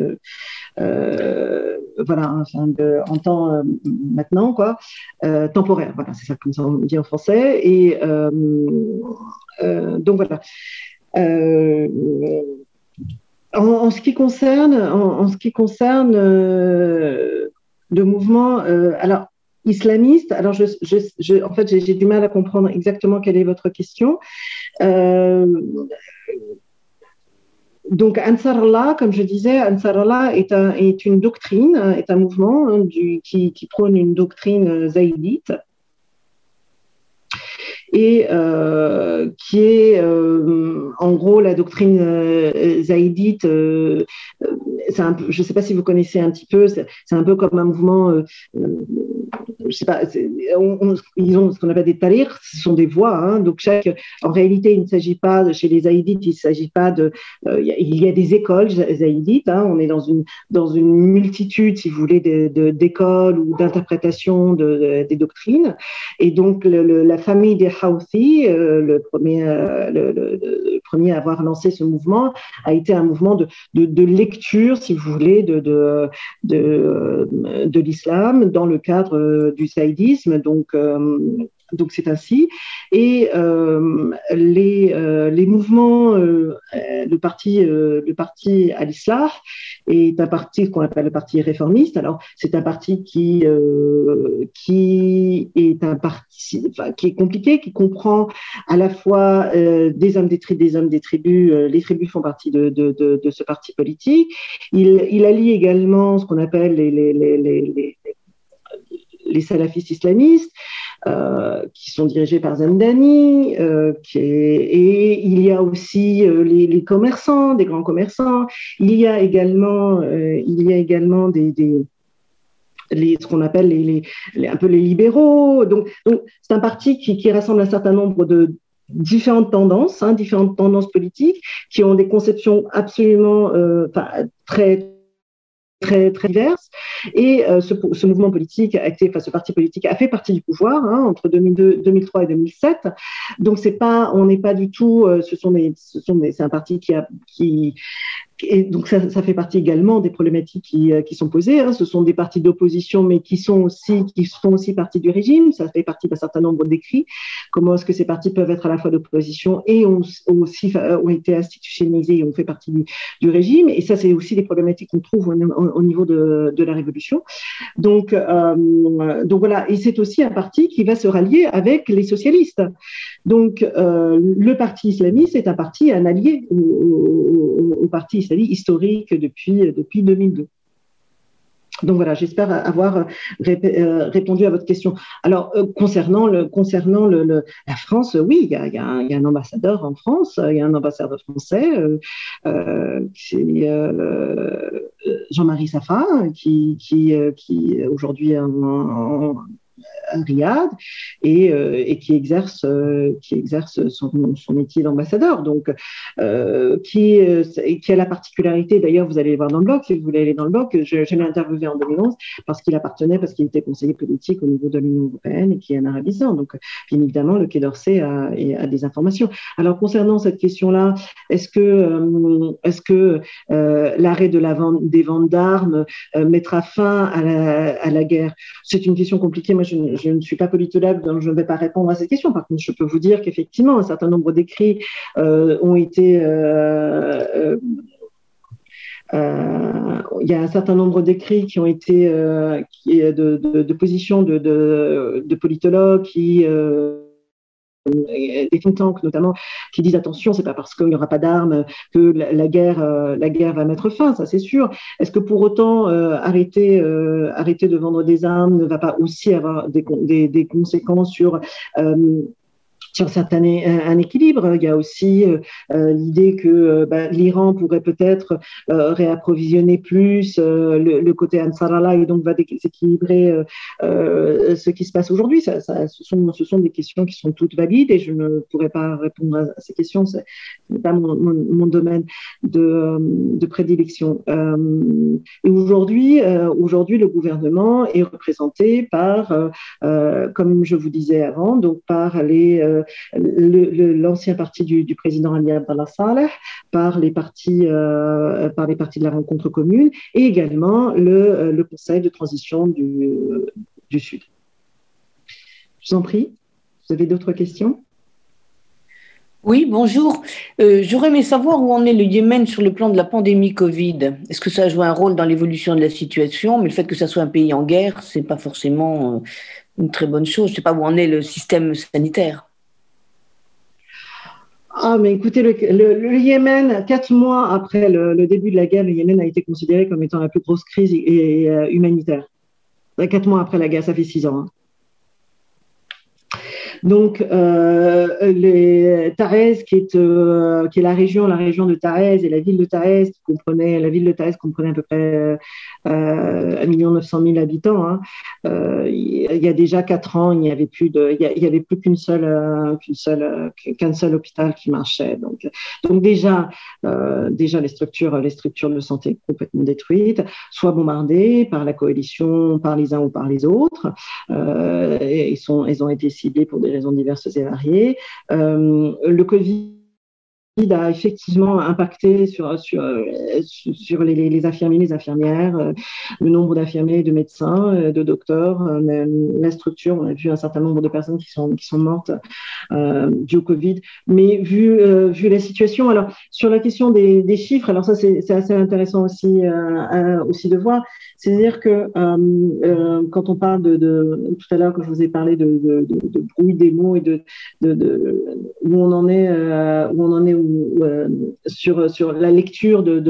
euh, voilà, enfin, de, en temps maintenant, quoi, temporaire, voilà, c'est ça comme ça on dit en français. Et donc voilà. En, ce qui concerne, en, ce qui concerne de mouvements, euh, alors islamistes. Alors, en fait, j'ai du mal à comprendre exactement quelle est votre question. Euh, donc, Ansar Allah, comme je disais, Ansar Allah est, un, est une doctrine, est un mouvement hein, qui, qui, prône une doctrine zaïdite et euh, qui est euh, en gros la doctrine euh, zaïdite. Euh, un, je ne sais pas si vous connaissez un petit peu, c'est un peu comme un mouvement, je sais pas, ils ont ce qu'on appelle des tarirs, ce sont des voix. Hein, donc en réalité, il ne s'agit pas chez les zaïdites, il s'agit pas de, il y a des écoles zaïdites. Hein, on est dans une dans une multitude, si vous voulez, d'écoles ou d'interprétations de, des doctrines. Et donc la famille des Houthi, euh, le, premier, euh, le, premier à avoir lancé ce mouvement, a été un mouvement de, de, lecture, si vous voulez, de, de, de, l'islam dans le cadre euh, du saïdisme. Donc, donc c'est ainsi. Et euh, les, euh, les mouvements, euh, le parti, le parti al-Islah est un parti qu'on appelle le parti réformiste. Alors c'est un parti qui qui est un parti qui est compliqué, qui comprend à la fois des hommes des tribus, les tribus font partie de, de, ce parti politique. Il, il allie également ce qu'on appelle les, les salafistes islamistes, euh, qui sont dirigés par Zemdani, euh, et il y a aussi euh, les, commerçants, des grands commerçants. Il y a également, il y a également des, les, ce qu'on appelle les, un peu les libéraux. Donc, c'est un parti qui, rassemble un certain nombre de différentes tendances, hein, différentes tendances politiques qui ont des conceptions absolument très très, très diverses. Et euh, ce, ce, mouvement politique, a été, enfin, ce parti politique a fait partie du pouvoir hein, entre 2002, 2003 et 2007. Donc c'est pas, on n'est pas du tout, euh, ce sont des, ce sont des, c'est un parti qui a, qui et donc ça, fait partie également des problématiques qui, qui sont posées. Hein. Ce sont des partis d'opposition, mais qui sont aussi qui font aussi partie du régime. Ça fait partie d'un certain nombre d'écrits. Comment est-ce que ces partis peuvent être à la fois d'opposition et ont, aussi ont été institutionnalisés et ont fait partie du, régime. Et ça, c'est aussi des problématiques qu'on trouve au, au, niveau de, la révolution. Donc, euh, donc voilà. Et c'est aussi un parti qui va se rallier avec les socialistes. Donc, euh, le parti islamiste est un parti, un allié au, au parti islamiste historique depuis, depuis 2002. Donc voilà, j'espère avoir euh, répondu à votre question. Alors euh, concernant le concernant le, la France, oui, il y a, un, ambassadeur en France, il y a un ambassadeur français, euh, euh, c'est Jean-Marie Safa qui qui qui aujourd'hui en à Riyad et, euh, qui exerce, euh, qui exerce son, métier d'ambassadeur. Donc, euh, qui, qui a la particularité, d'ailleurs, vous allez le voir dans le blog, si vous voulez aller dans le blog, je, je interviewé en 2011 parce qu'il appartenait, parce qu'il était conseiller politique au niveau de l'Union européenne et qui est un arabisant. Donc, bien évidemment, le Quai d'Orsay a, des informations. Alors, concernant cette question-là, est-ce que, est-ce que l'arrêt de la vente, des ventes d'armes mettra fin à la, à la guerre? C'est une question compliquée. Moi, je, je, ne suis pas politologue, donc je ne vais pas répondre à cette question. Par contre, je peux vous dire qu'effectivement, un certain nombre d'écrits euh, ont été euh, euh, il y a un certain nombre d'écrits qui ont été de, de, de positions de, politologues qui des think tanks notamment qui disent attention, c'est pas parce qu'il n'y aura pas d'armes que la, guerre, euh, la guerre va mettre fin, ça c'est sûr. Est-ce que pour autant euh, arrêter, euh, arrêter de vendre des armes ne va pas aussi avoir des, des, des conséquences sur sur certains un, équilibre. Il y a aussi euh, euh l'idée que euh, bah, l'Iran pourrait peut-être euh, réapprovisionner plus le, le, côté Ansarallah et donc va déséquilibrer ce qui se passe aujourd'hui. Ça, ce, sont, ce sont des questions qui sont toutes valides et je ne pourrais pas répondre à, ces questions. Ce n'est pas mon, mon, mon, domaine de, de prédilection. et aujourd'hui, aujourd'hui, le gouvernement est représenté par, comme je vous disais avant, donc par les l'ancien parti du, président Ali Abdallah Saleh, par les partis, euh, par les partis de la rencontre commune et également le, le Conseil de transition du, Sud. Je vous en prie, vous avez d'autres questions? Oui, bonjour. Euh, J'aurais aimé savoir où en est le Yémen sur le plan de la pandémie Covid. Est-ce que ça a joué un rôle dans l'évolution de la situation? Mais le fait que ça soit un pays en guerre, c'est pas forcément euh, une très bonne chose. Je ne sais pas où en est le système sanitaire. Ah, mais écoutez, le, le, Yémen, quatre mois après le, début de la guerre, le Yémen a été considéré comme étant la plus grosse crise euh, humanitaire. Quatre mois après la guerre, ça fait six ans. Hein. Donc, euh, les, Tarès, qui est, euh, qui est la région, la région de Tarès et la ville de Tarès, qui comprenait, la ville de Tarès comprenait à peu près euh, 1 900 000 habitants. Hein. Euh, il y a déjà quatre ans, il n'y avait plus de, il y avait plus qu'une seule, euh, qu'une seule, euh, qu'un seul hôpital qui marchait. Donc, donc déjà, déjà les structures, les structures de santé complètement détruites, soit bombardées par la coalition, par les uns ou par les autres. et ils sont, ils ont été ciblés pour des raisons diverses et variées. Euh, le Covid a effectivement impacté sur, sur, sur les, les infirmiers, les infirmières, euh, le nombre d'infirmiers, de médecins, euh, de docteurs, la structure. On a vu un certain nombre de personnes qui sont, qui sont mortes euh, du Covid. Mais vu, euh, vu la situation, alors sur la question des, des chiffres, alors ça c'est assez intéressant aussi, euh, aussi de voir. C'est-à-dire que quand on parle de, tout à l'heure que je vous ai parlé de, de, de, bruit des mots et de, de, où on en est, où on en est sur, sur la lecture de,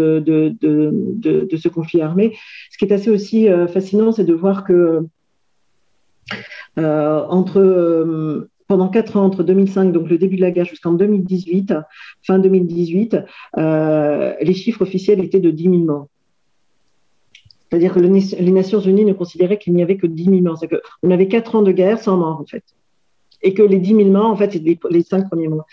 ce conflit armé, ce qui est assez aussi fascinant, c'est de voir que euh, pendant quatre ans, entre 2005, donc le début de la guerre, jusqu'en 2018, fin 2018, euh, les chiffres officiels étaient de 10 000 morts. C'est-à-dire que le, les Nations Unies ne considéraient qu'il n'y avait que 10 000 morts. Qu'on avait quatre ans de guerre sans mort, en fait et que les 10 000 morts, en fait, les, les, cinq premiers mois.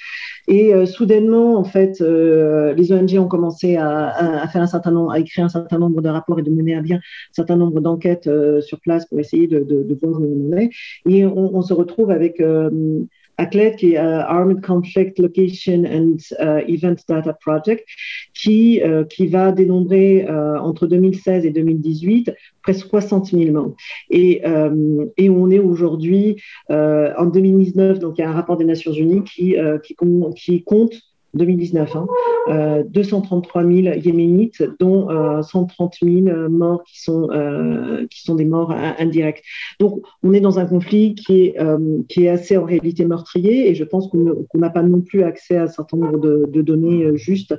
Et euh, soudainement, en fait, euh, les ONG ont commencé à, à, faire un certain nombre, à écrire un certain nombre de rapports et de mener à bien un certain nombre d'enquêtes euh, sur place pour essayer de, de, de, voir où on en est. Et on, on se retrouve avec qui est Armed Conflict Location and Event Data Project, qui, qui va dénombrer entre 2016 et 2018 presque 60 000 membres. Et, et on est aujourd'hui en 2019, donc il y a un rapport des Nations Unies qui, qui compte 2019, hein, euh, 233 000 yéménites, dont euh, 130 000 morts qui sont, euh, qui sont des morts indirects. Donc, on est dans un conflit qui est, euh, qui est assez en réalité meurtrier et je pense qu'on n'a pas non plus accès à un certain nombre de, de données euh, justes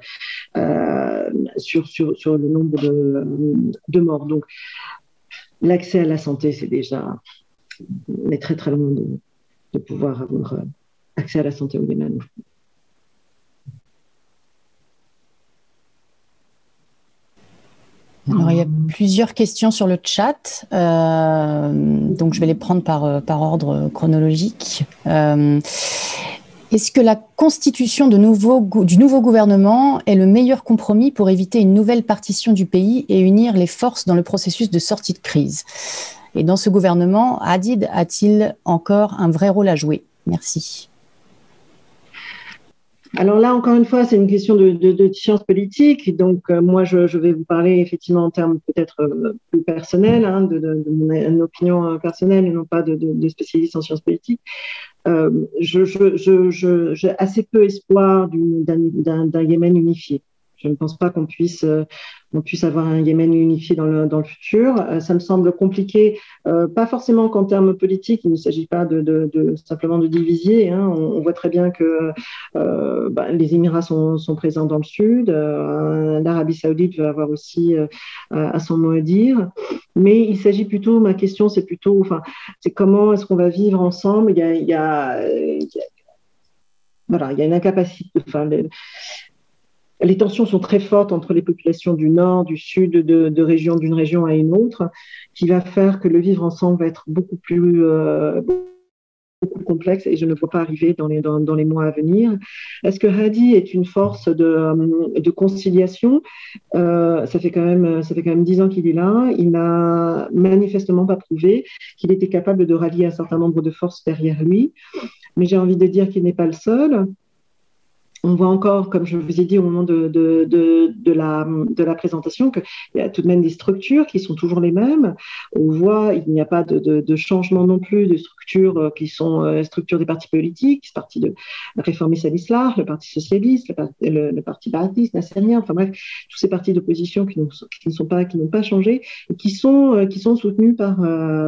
sur, sur, sur, le nombre de, de morts. Donc, l'accès à la santé, c'est déjà. On est très très loin de, de pouvoir avoir accès à la santé au Yémen. Alors, il y a plusieurs questions sur le chat, euh, donc je vais les prendre par, euh, par ordre chronologique. Euh, Est-ce que la constitution de nouveau, du nouveau gouvernement est le meilleur compromis pour éviter une nouvelle partition du pays et unir les forces dans le processus de sortie de crise? Et dans ce gouvernement, Hadid a-t-il encore un vrai rôle à jouer? Merci. Alors là, encore une fois, c'est une question de, de, de science politique. Donc, euh, moi, je, je, vais vous parler effectivement en termes peut-être euh, plus personnels, hein, de, mon opinion euh, personnelle et non pas de, spécialiste en sciences politiques. J'ai assez peu espoir d'un Yémen unifié. Je ne pense pas qu'on puisse on puisse avoir un Yémen unifié dans le, futur. Euh, ça me semble compliqué, euh, pas forcément qu'en termes politiques, il ne s'agit pas simplement de diviser. Hein. On, voit très bien que euh, bah, les Émirats sont, présents dans le sud, euh, l'Arabie saoudite va avoir aussi euh, à son mot à dire. Mais il s'agit plutôt, ma question, c'est plutôt, enfin, c'est comment est-ce qu'on va vivre ensemble? Il y a, une incapacité. Les tensions sont très fortes entre les populations du nord, du sud, de, région d'une région à une autre, qui va faire que le vivre ensemble va être beaucoup plus euh, complexe et je ne vois pas arriver dans les, mois à venir. Est-ce que Hadi est une force de, euh, conciliation? Euh, Ça fait quand même ça fait quand même dix ans qu'il est là. Il n'a manifestement pas prouvé qu'il était capable de rallier un certain nombre de forces derrière lui. Mais j'ai envie de dire qu'il n'est pas le seul on voit encore, comme je vous ai dit au moment de, la, présentation, qu'il y a tout de même des structures qui sont toujours les mêmes. On voit, il n'y a pas de, changement non plus de structures euh, qui sont euh, structures des partis politiques, le parti de réformiste à l'islam, le parti socialiste, le, parti, le, parti baathiste, nassérien, enfin bref, tous ces partis d'opposition qui, ne sont pas, qui n'ont pas changé et qui sont, euh, qui sont soutenus par,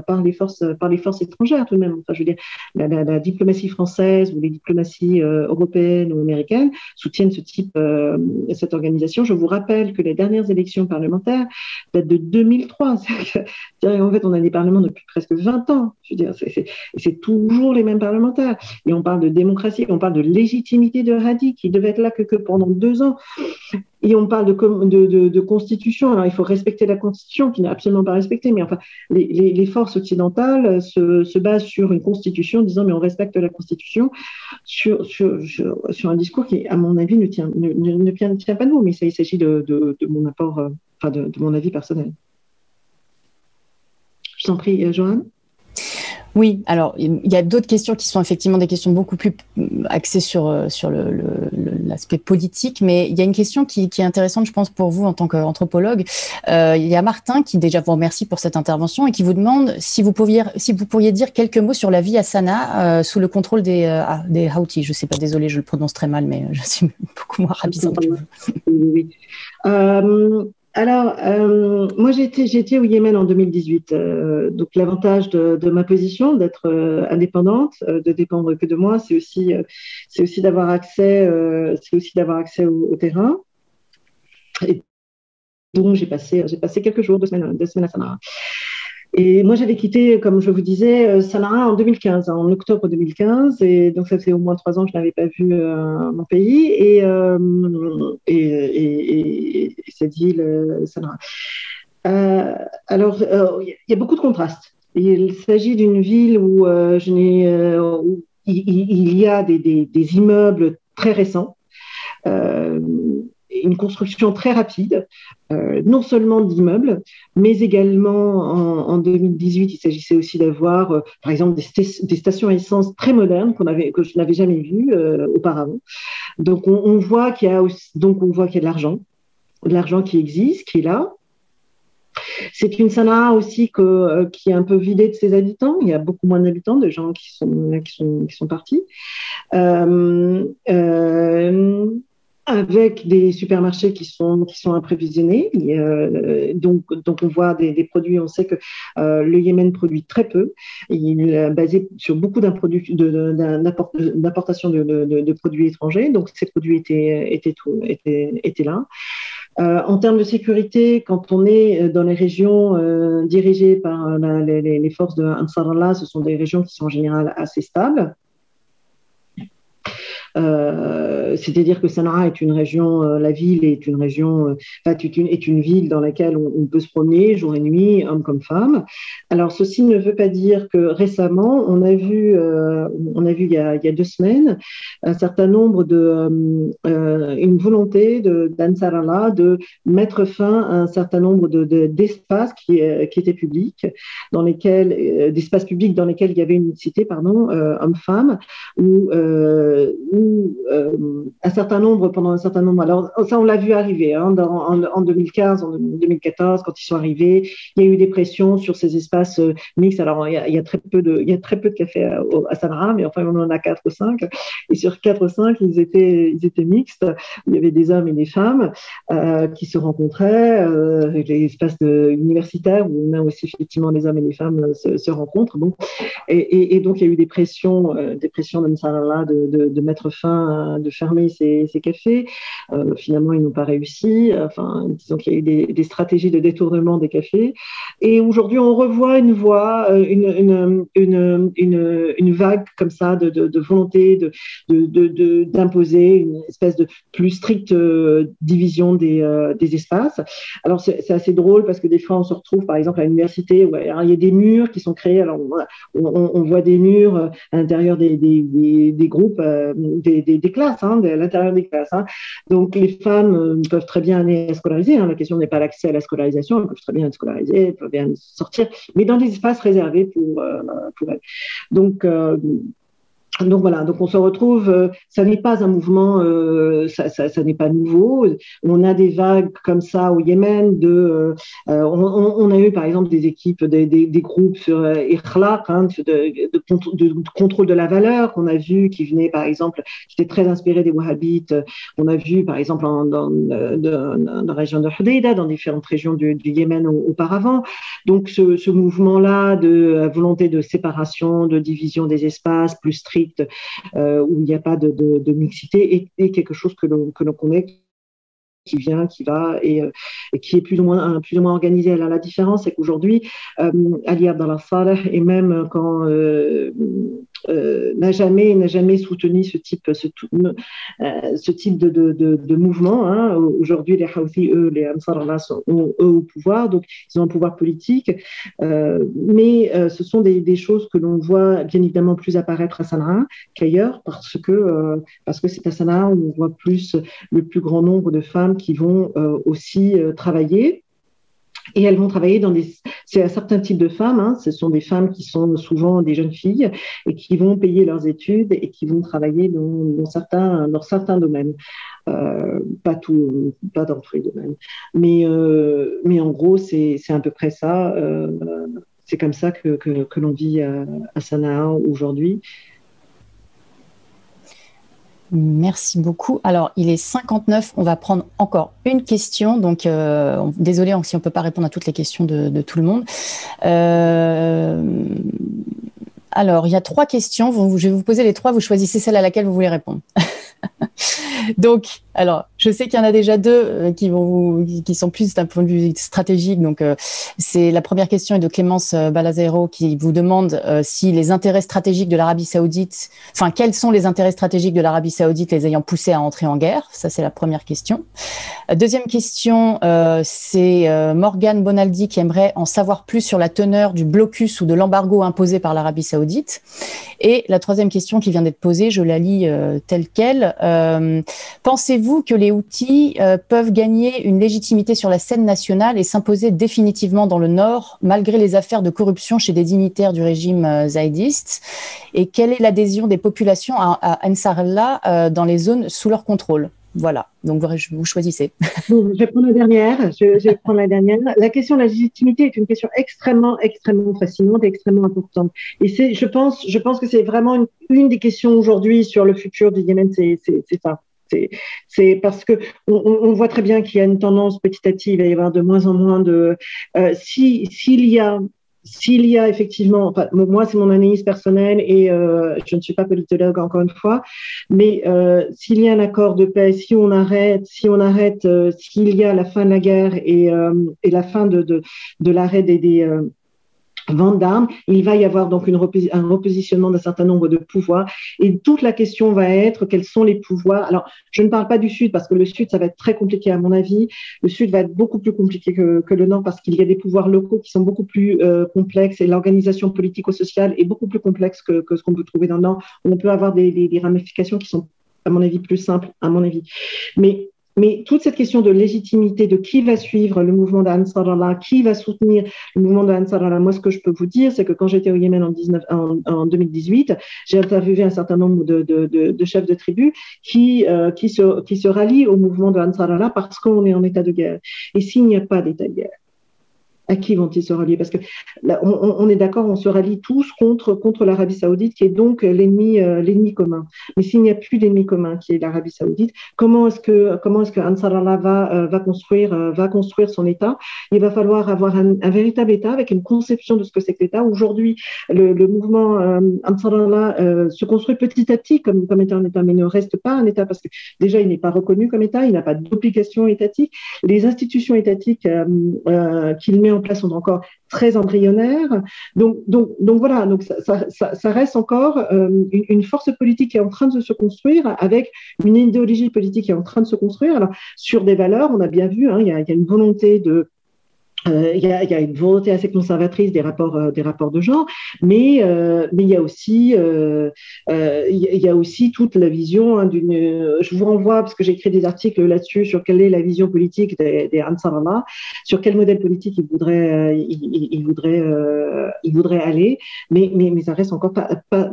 par, les forces, par les forces étrangères tout de même. Enfin, je veux dire, la, la, la diplomatie française ou les diplomaties européennes ou américaines soutiennent ce type, euh, cette organisation. Je vous rappelle que les dernières élections parlementaires datent de 2003. en fait, on a des parlements depuis presque 20 ans. C'est toujours les mêmes parlementaires. Et on parle de démocratie, on parle de légitimité de Hadi, qui devait être là que pendant deux ans. Et on parle de, constitution. Alors, il faut respecter la constitution, qui n'est absolument pas respectée. Mais enfin, les, forces occidentales se, se, basent sur une constitution, disant mais on respecte la constitution, sur, sur, un discours qui, à mon avis, ne tient, ne, ne tient, pas de nous. Mais ça, il s'agit de, de, mon apport, euh, enfin, de, mon avis personnel. Je t'en prie, euh, Joanne. Oui, alors il y a d'autres questions qui sont effectivement des questions beaucoup plus mm, axées sur, euh, sur l'aspect le, politique, mais il y a une question qui, est intéressante, je pense, pour vous en tant qu'anthropologue. Euh, il y a Martin qui déjà vous remercie pour cette intervention et qui vous demande si vous si vous pourriez dire quelques mots sur la vie à Sanaa euh, sous le contrôle des, euh, ah, des Houthis. Je ne sais pas, désolé, je le prononce très mal, mais je suis beaucoup moins vous. Oui. Alors, euh, moi, j'étais au Yémen en 2018. Euh, donc, l'avantage de, ma position, d'être euh, indépendante, euh, de dépendre que de moi, c'est aussi, d'avoir accès, d'avoir accès au, terrain. Et donc, j'ai passé, quelques jours, deux semaines, deux semaines à Sanaa. Et moi, j'avais quitté, comme je vous disais, euh, Sanaa en 2015, en octobre 2015. Et donc, ça fait au moins trois ans que je n'avais pas vu euh, mon pays et, euh, et, et, et, cette ville. Euh, alors, il y a beaucoup de contrastes. Il s'agit d'une ville où, il, y a des, immeubles très récents une construction très rapide, non seulement d'immeubles, mais également en, 2018, il s'agissait aussi d'avoir, par exemple, des, stations à essence très modernes qu'on avait, que je n'avais jamais vues auparavant. Donc on, voit qu'il y a donc on voit qu'il y a de l'argent, de l'argent qui existe, qui est là, c'est une Sanaa aussi euh, qui est un peu vidée de ses habitants. Il y a beaucoup moins d'habitants, de gens qui sont, qui sont, partis. Euh, euh, avec des supermarchés qui sont, imprévisionnés. donc, donc, on voit des, produits, on sait que le Yémen produit très peu. Il est basé sur beaucoup d'importation de, produits étrangers. Donc, ces produits étaient, là. Euh, en termes de sécurité, quand on est dans les régions euh, dirigées par les, forces de Ansarallah, ce sont des régions qui sont en général assez stables. Euh, c'est-à-dire que Sanaa est une région, euh, la ville est une région, euh, est une, est une ville dans laquelle on, peut se promener jour et nuit, homme comme femme. Alors ceci ne veut pas dire que récemment, on a vu, on a vu il y a, deux semaines un certain nombre de, une volonté d'Ansarallah de, de mettre fin à un certain nombre d'espaces de, qui, étaient publics, dans lesquels, d'espaces publics dans lesquels il y avait une cité, pardon, homme-femme, où, où euh, un certain nombre, pendant un certain nombre, alors ça on l'a vu arriver hein, en, 2015, en 2014, quand ils sont arrivés, il y a eu des pressions sur ces espaces euh, mixtes. Alors il y, a, très peu de, il y a très peu de cafés à, à mais enfin on en a quatre ou cinq. Et sur quatre ou cinq, ils étaient, ils étaient mixtes. Il y avait des hommes et des femmes euh, qui se rencontraient, euh, les espaces universitaires où on a aussi effectivement les hommes et les femmes se, rencontrent. Donc, et, donc il y a eu des pressions, des pressions de, de, de mettre fin de fermer ces, cafés. Euh, finalement, ils n'ont pas réussi. Enfin, disons qu'il y a eu des, stratégies de détournement des cafés. Et aujourd'hui, on revoit une voie, euh, une, vague comme ça de, volonté d'imposer une espèce de plus stricte euh, division des, espaces. Alors, c'est assez drôle parce que des fois, on se retrouve, par exemple, à l'université où il y a des murs qui sont créés. Alors, on, voit des murs à l'intérieur des, groupes, des, classes, hein, à l'intérieur des classes. Hein. Donc les femmes euh, peuvent très bien aller scolariser. Hein. La question n'est pas l'accès à la scolarisation, elles peuvent très bien être scolarisées, elles peuvent bien sortir, mais dans des espaces réservés pour, euh, pour elles. Donc euh, donc voilà, donc on se retrouve, euh, ça n'est pas un mouvement, euh, ça, n'est pas nouveau. On a des vagues comme ça au Yémen. Euh, on, a eu par exemple des équipes, des, groupes sur Ikhlaq, hein, de, contrôle de la valeur qu'on a vu, qui venaient par exemple, qui étaient très inspirés des Wahhabites. On a vu par exemple dans, dans, la région de Hudaida, dans différentes régions du, Yémen auparavant. Donc ce, ce mouvement-là de volonté de séparation, de division des espaces plus strict euh, où il n'y a pas de, mixité, et, quelque chose que l'on connaît qui vient, qui va et, euh, qui est plus ou moins plus ou moins organisé. Alors la différence, c'est qu'aujourd'hui, euh, Ali Abdallah Saleh et même quand euh, n'a jamais n'a jamais soutenu ce type ce, euh, type de, de, mouvement. Hein. Aujourd'hui, les Houthis, eux, les Ansar sont eux au pouvoir, donc ils ont un pouvoir politique. Euh, mais ce sont des, des, choses que l'on voit bien évidemment plus apparaître à Sanaa qu'ailleurs, parce que parce que c'est à Sanaa où on voit plus le plus grand nombre de femmes qui vont aussi travailler. Et elles vont travailler dans des. C'est un certain type de femmes. Hein. Ce sont des femmes qui sont souvent des jeunes filles et qui vont payer leurs études et qui vont travailler dans, certains dans certains domaines. Euh, pas tout, pas dans tous les domaines. Mais euh, mais en gros, c'est c'est à peu près ça. Euh, c'est comme ça que que, que l'on vit à, à Sanaa aujourd'hui. Merci beaucoup. Alors, il est 59. On va prendre encore une question. Donc, euh, désolé si on ne peut pas répondre à toutes les questions de, tout le monde. Euh, alors, il y a trois questions. Je vais vous poser les trois. Vous choisissez celle à laquelle vous voulez répondre. Donc, alors, je sais qu'il y en a déjà deux euh, qui sont plus d'un point de vue stratégique. Donc, euh, c'est la première question est de Clémence euh, Balazero qui vous demande si les intérêts stratégiques de l'Arabie Saoudite, enfin, quels sont les intérêts stratégiques de l'Arabie Saoudite les ayant poussés à entrer en guerre? Ça, c'est la première question. Deuxième question, c'est Morgane Bonaldi qui aimerait en savoir plus sur la teneur du blocus ou de l'embargo imposé par l'Arabie Saoudite. Et la troisième question qui vient d'être posée, je la lis telle quelle. Pensez-vous que les et Houthis peuvent gagner une légitimité sur la scène nationale et s'imposer définitivement dans le nord, malgré les affaires de corruption chez des dignitaires du régime zaïdiste Et quelle est l'adhésion des populations à, à Ansarallah dans les zones sous leur contrôle? Voilà, donc vous choisissez. je vais prendre la dernière. Je, la dernière. La question de la légitimité est une question extrêmement, extrêmement fascinante et extrêmement importante. Et je pense, je pense que c'est vraiment une, des questions aujourd'hui sur le futur du Yémen, c'est ça. C'est parce que on, voit très bien qu'il y a une tendance petit à petit, il va y avoir de moins en moins de. Euh, si s'il y a s'il y a effectivement, moi c'est mon analyse personnelle et euh, je ne suis pas politologue encore une fois, mais euh, s'il y a un accord de paix, si on arrête, si on arrête, s'il y a la fin de la guerre et, et la fin de, de, de l'arrêt des vente d'armes, il va y avoir donc un repositionnement d'un certain nombre de pouvoirs. Et toute la question va être quels sont les pouvoirs? Alors, je ne parle pas du Sud parce que le Sud, ça va être très compliqué à mon avis. Le Sud va être beaucoup plus compliqué que, le Nord parce qu'il y a des pouvoirs locaux qui sont beaucoup plus euh, complexes et l'organisation politico-sociale est beaucoup plus complexe que, ce qu'on peut trouver dans le Nord. On peut avoir des, ramifications qui sont à mon avis plus simples, à mon avis. Mais toute cette question de légitimité, de qui va suivre le mouvement d'Ansarallah, qui va soutenir le mouvement d'Ansarallah, moi, ce que je peux vous dire, c'est que quand j'étais au Yémen en, 19, en, 2018, j'ai interviewé un certain nombre de, chefs de tribus qui, euh, qui, se, qui se rallient au mouvement d'Ansarallah parce qu'on est en état de guerre. Et s'il n'y a pas d'état de guerre, à qui vont-ils se rallier? Parce que on, est d'accord, on se rallie tous contre, contre l'Arabie saoudite, qui est donc l'ennemi euh, l'ennemi commun. Mais s'il n'y a plus d'ennemi commun, qui est l'Arabie saoudite, comment est-ce que comment est-ce que Ansar Allah va, euh, va, construire, euh, va construire son État? Il va falloir avoir un, véritable État avec une conception de ce que c'est que l'État. Aujourd'hui, le, le, mouvement Ansar Allah se construit petit à petit comme, comme étant un État, mais ne reste pas un État parce que déjà, il n'est pas reconnu comme État, il n'a pas d'obligation étatique. Les institutions étatiques qu'il met en place sont encore très embryonnaires. Donc, donc, donc voilà, donc ça, reste encore euh, une, force politique qui est en train de se construire avec une idéologie politique qui est en train de se construire. Alors, sur des valeurs, on a bien vu, hein, il, y a, il y a une volonté de euh, il y, a, y, a, une volonté assez conservatrice des rapports, euh, des rapports de genre, mais euh, mais il y a aussi euh, il y a aussi toute la vision hein, d'une. Je vous renvoie parce que j'ai écrit des articles là-dessus sur quelle est la vision politique des, des Ansarallah, sur quel modèle politique ils voudraient ils, ils voudraient ils voudraient aller, mais mais mais ça reste encore pas, pas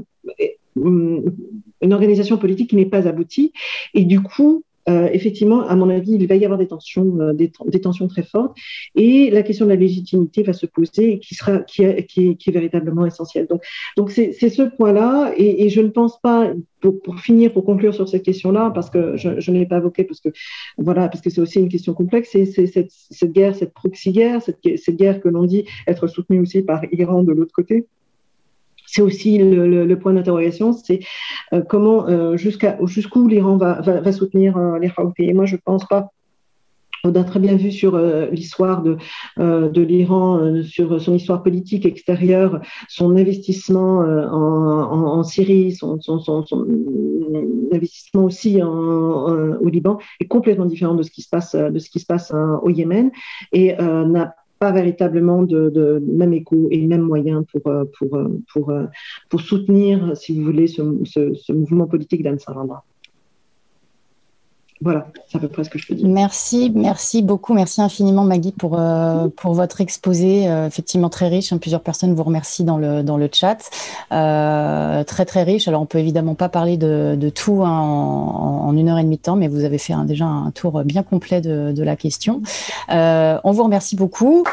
une organisation politique qui n'est pas aboutie et du coup euh, effectivement, à mon avis, il va y avoir des tensions, euh, des, tensions très fortes, et la question de la légitimité va se poser, qui sera, qui, est, véritablement essentielle. Donc, donc c'est ce point-là, et, je ne pense pas, pour, finir, pour conclure sur cette question-là, parce que je, ne l'ai pas évoqué, parce que voilà, parce que c'est aussi une question complexe, c'est cette, cette, guerre, cette proxy guerre, cette, cette guerre que l'on dit être soutenue aussi par Iran de l'autre côté c'est aussi le, point d'interrogation, c'est euh, comment euh, jusqu'à jusqu'où l'Iran va, va, soutenir euh, les Houthis. Et moi, je pense pas. On a très bien vu sur l'histoire de, de l'Iran, sur son histoire politique extérieure, son investissement en, Syrie, son, investissement aussi au Liban est complètement différent de ce qui se passe, de ce qui se passe au Yémen et n'a pas véritablement de, de, même écho et même moyen pour, euh, pour, euh, pour, euh, pour soutenir, si vous voulez, ce, mouvement politique d'Ansarallah. Voilà, c'est à peu près ce que je peux dire. Merci, merci beaucoup, merci infiniment Maggie pour, euh, pour votre exposé, euh, effectivement très riche. Hein. plusieurs personnes vous remercient dans le, dans le chat. Euh, très très riche. Alors on peut évidemment pas parler de, de tout hein, en, une heure et demie de temps, mais vous avez fait déjà un tour bien complet de, de la question. on vous remercie beaucoup.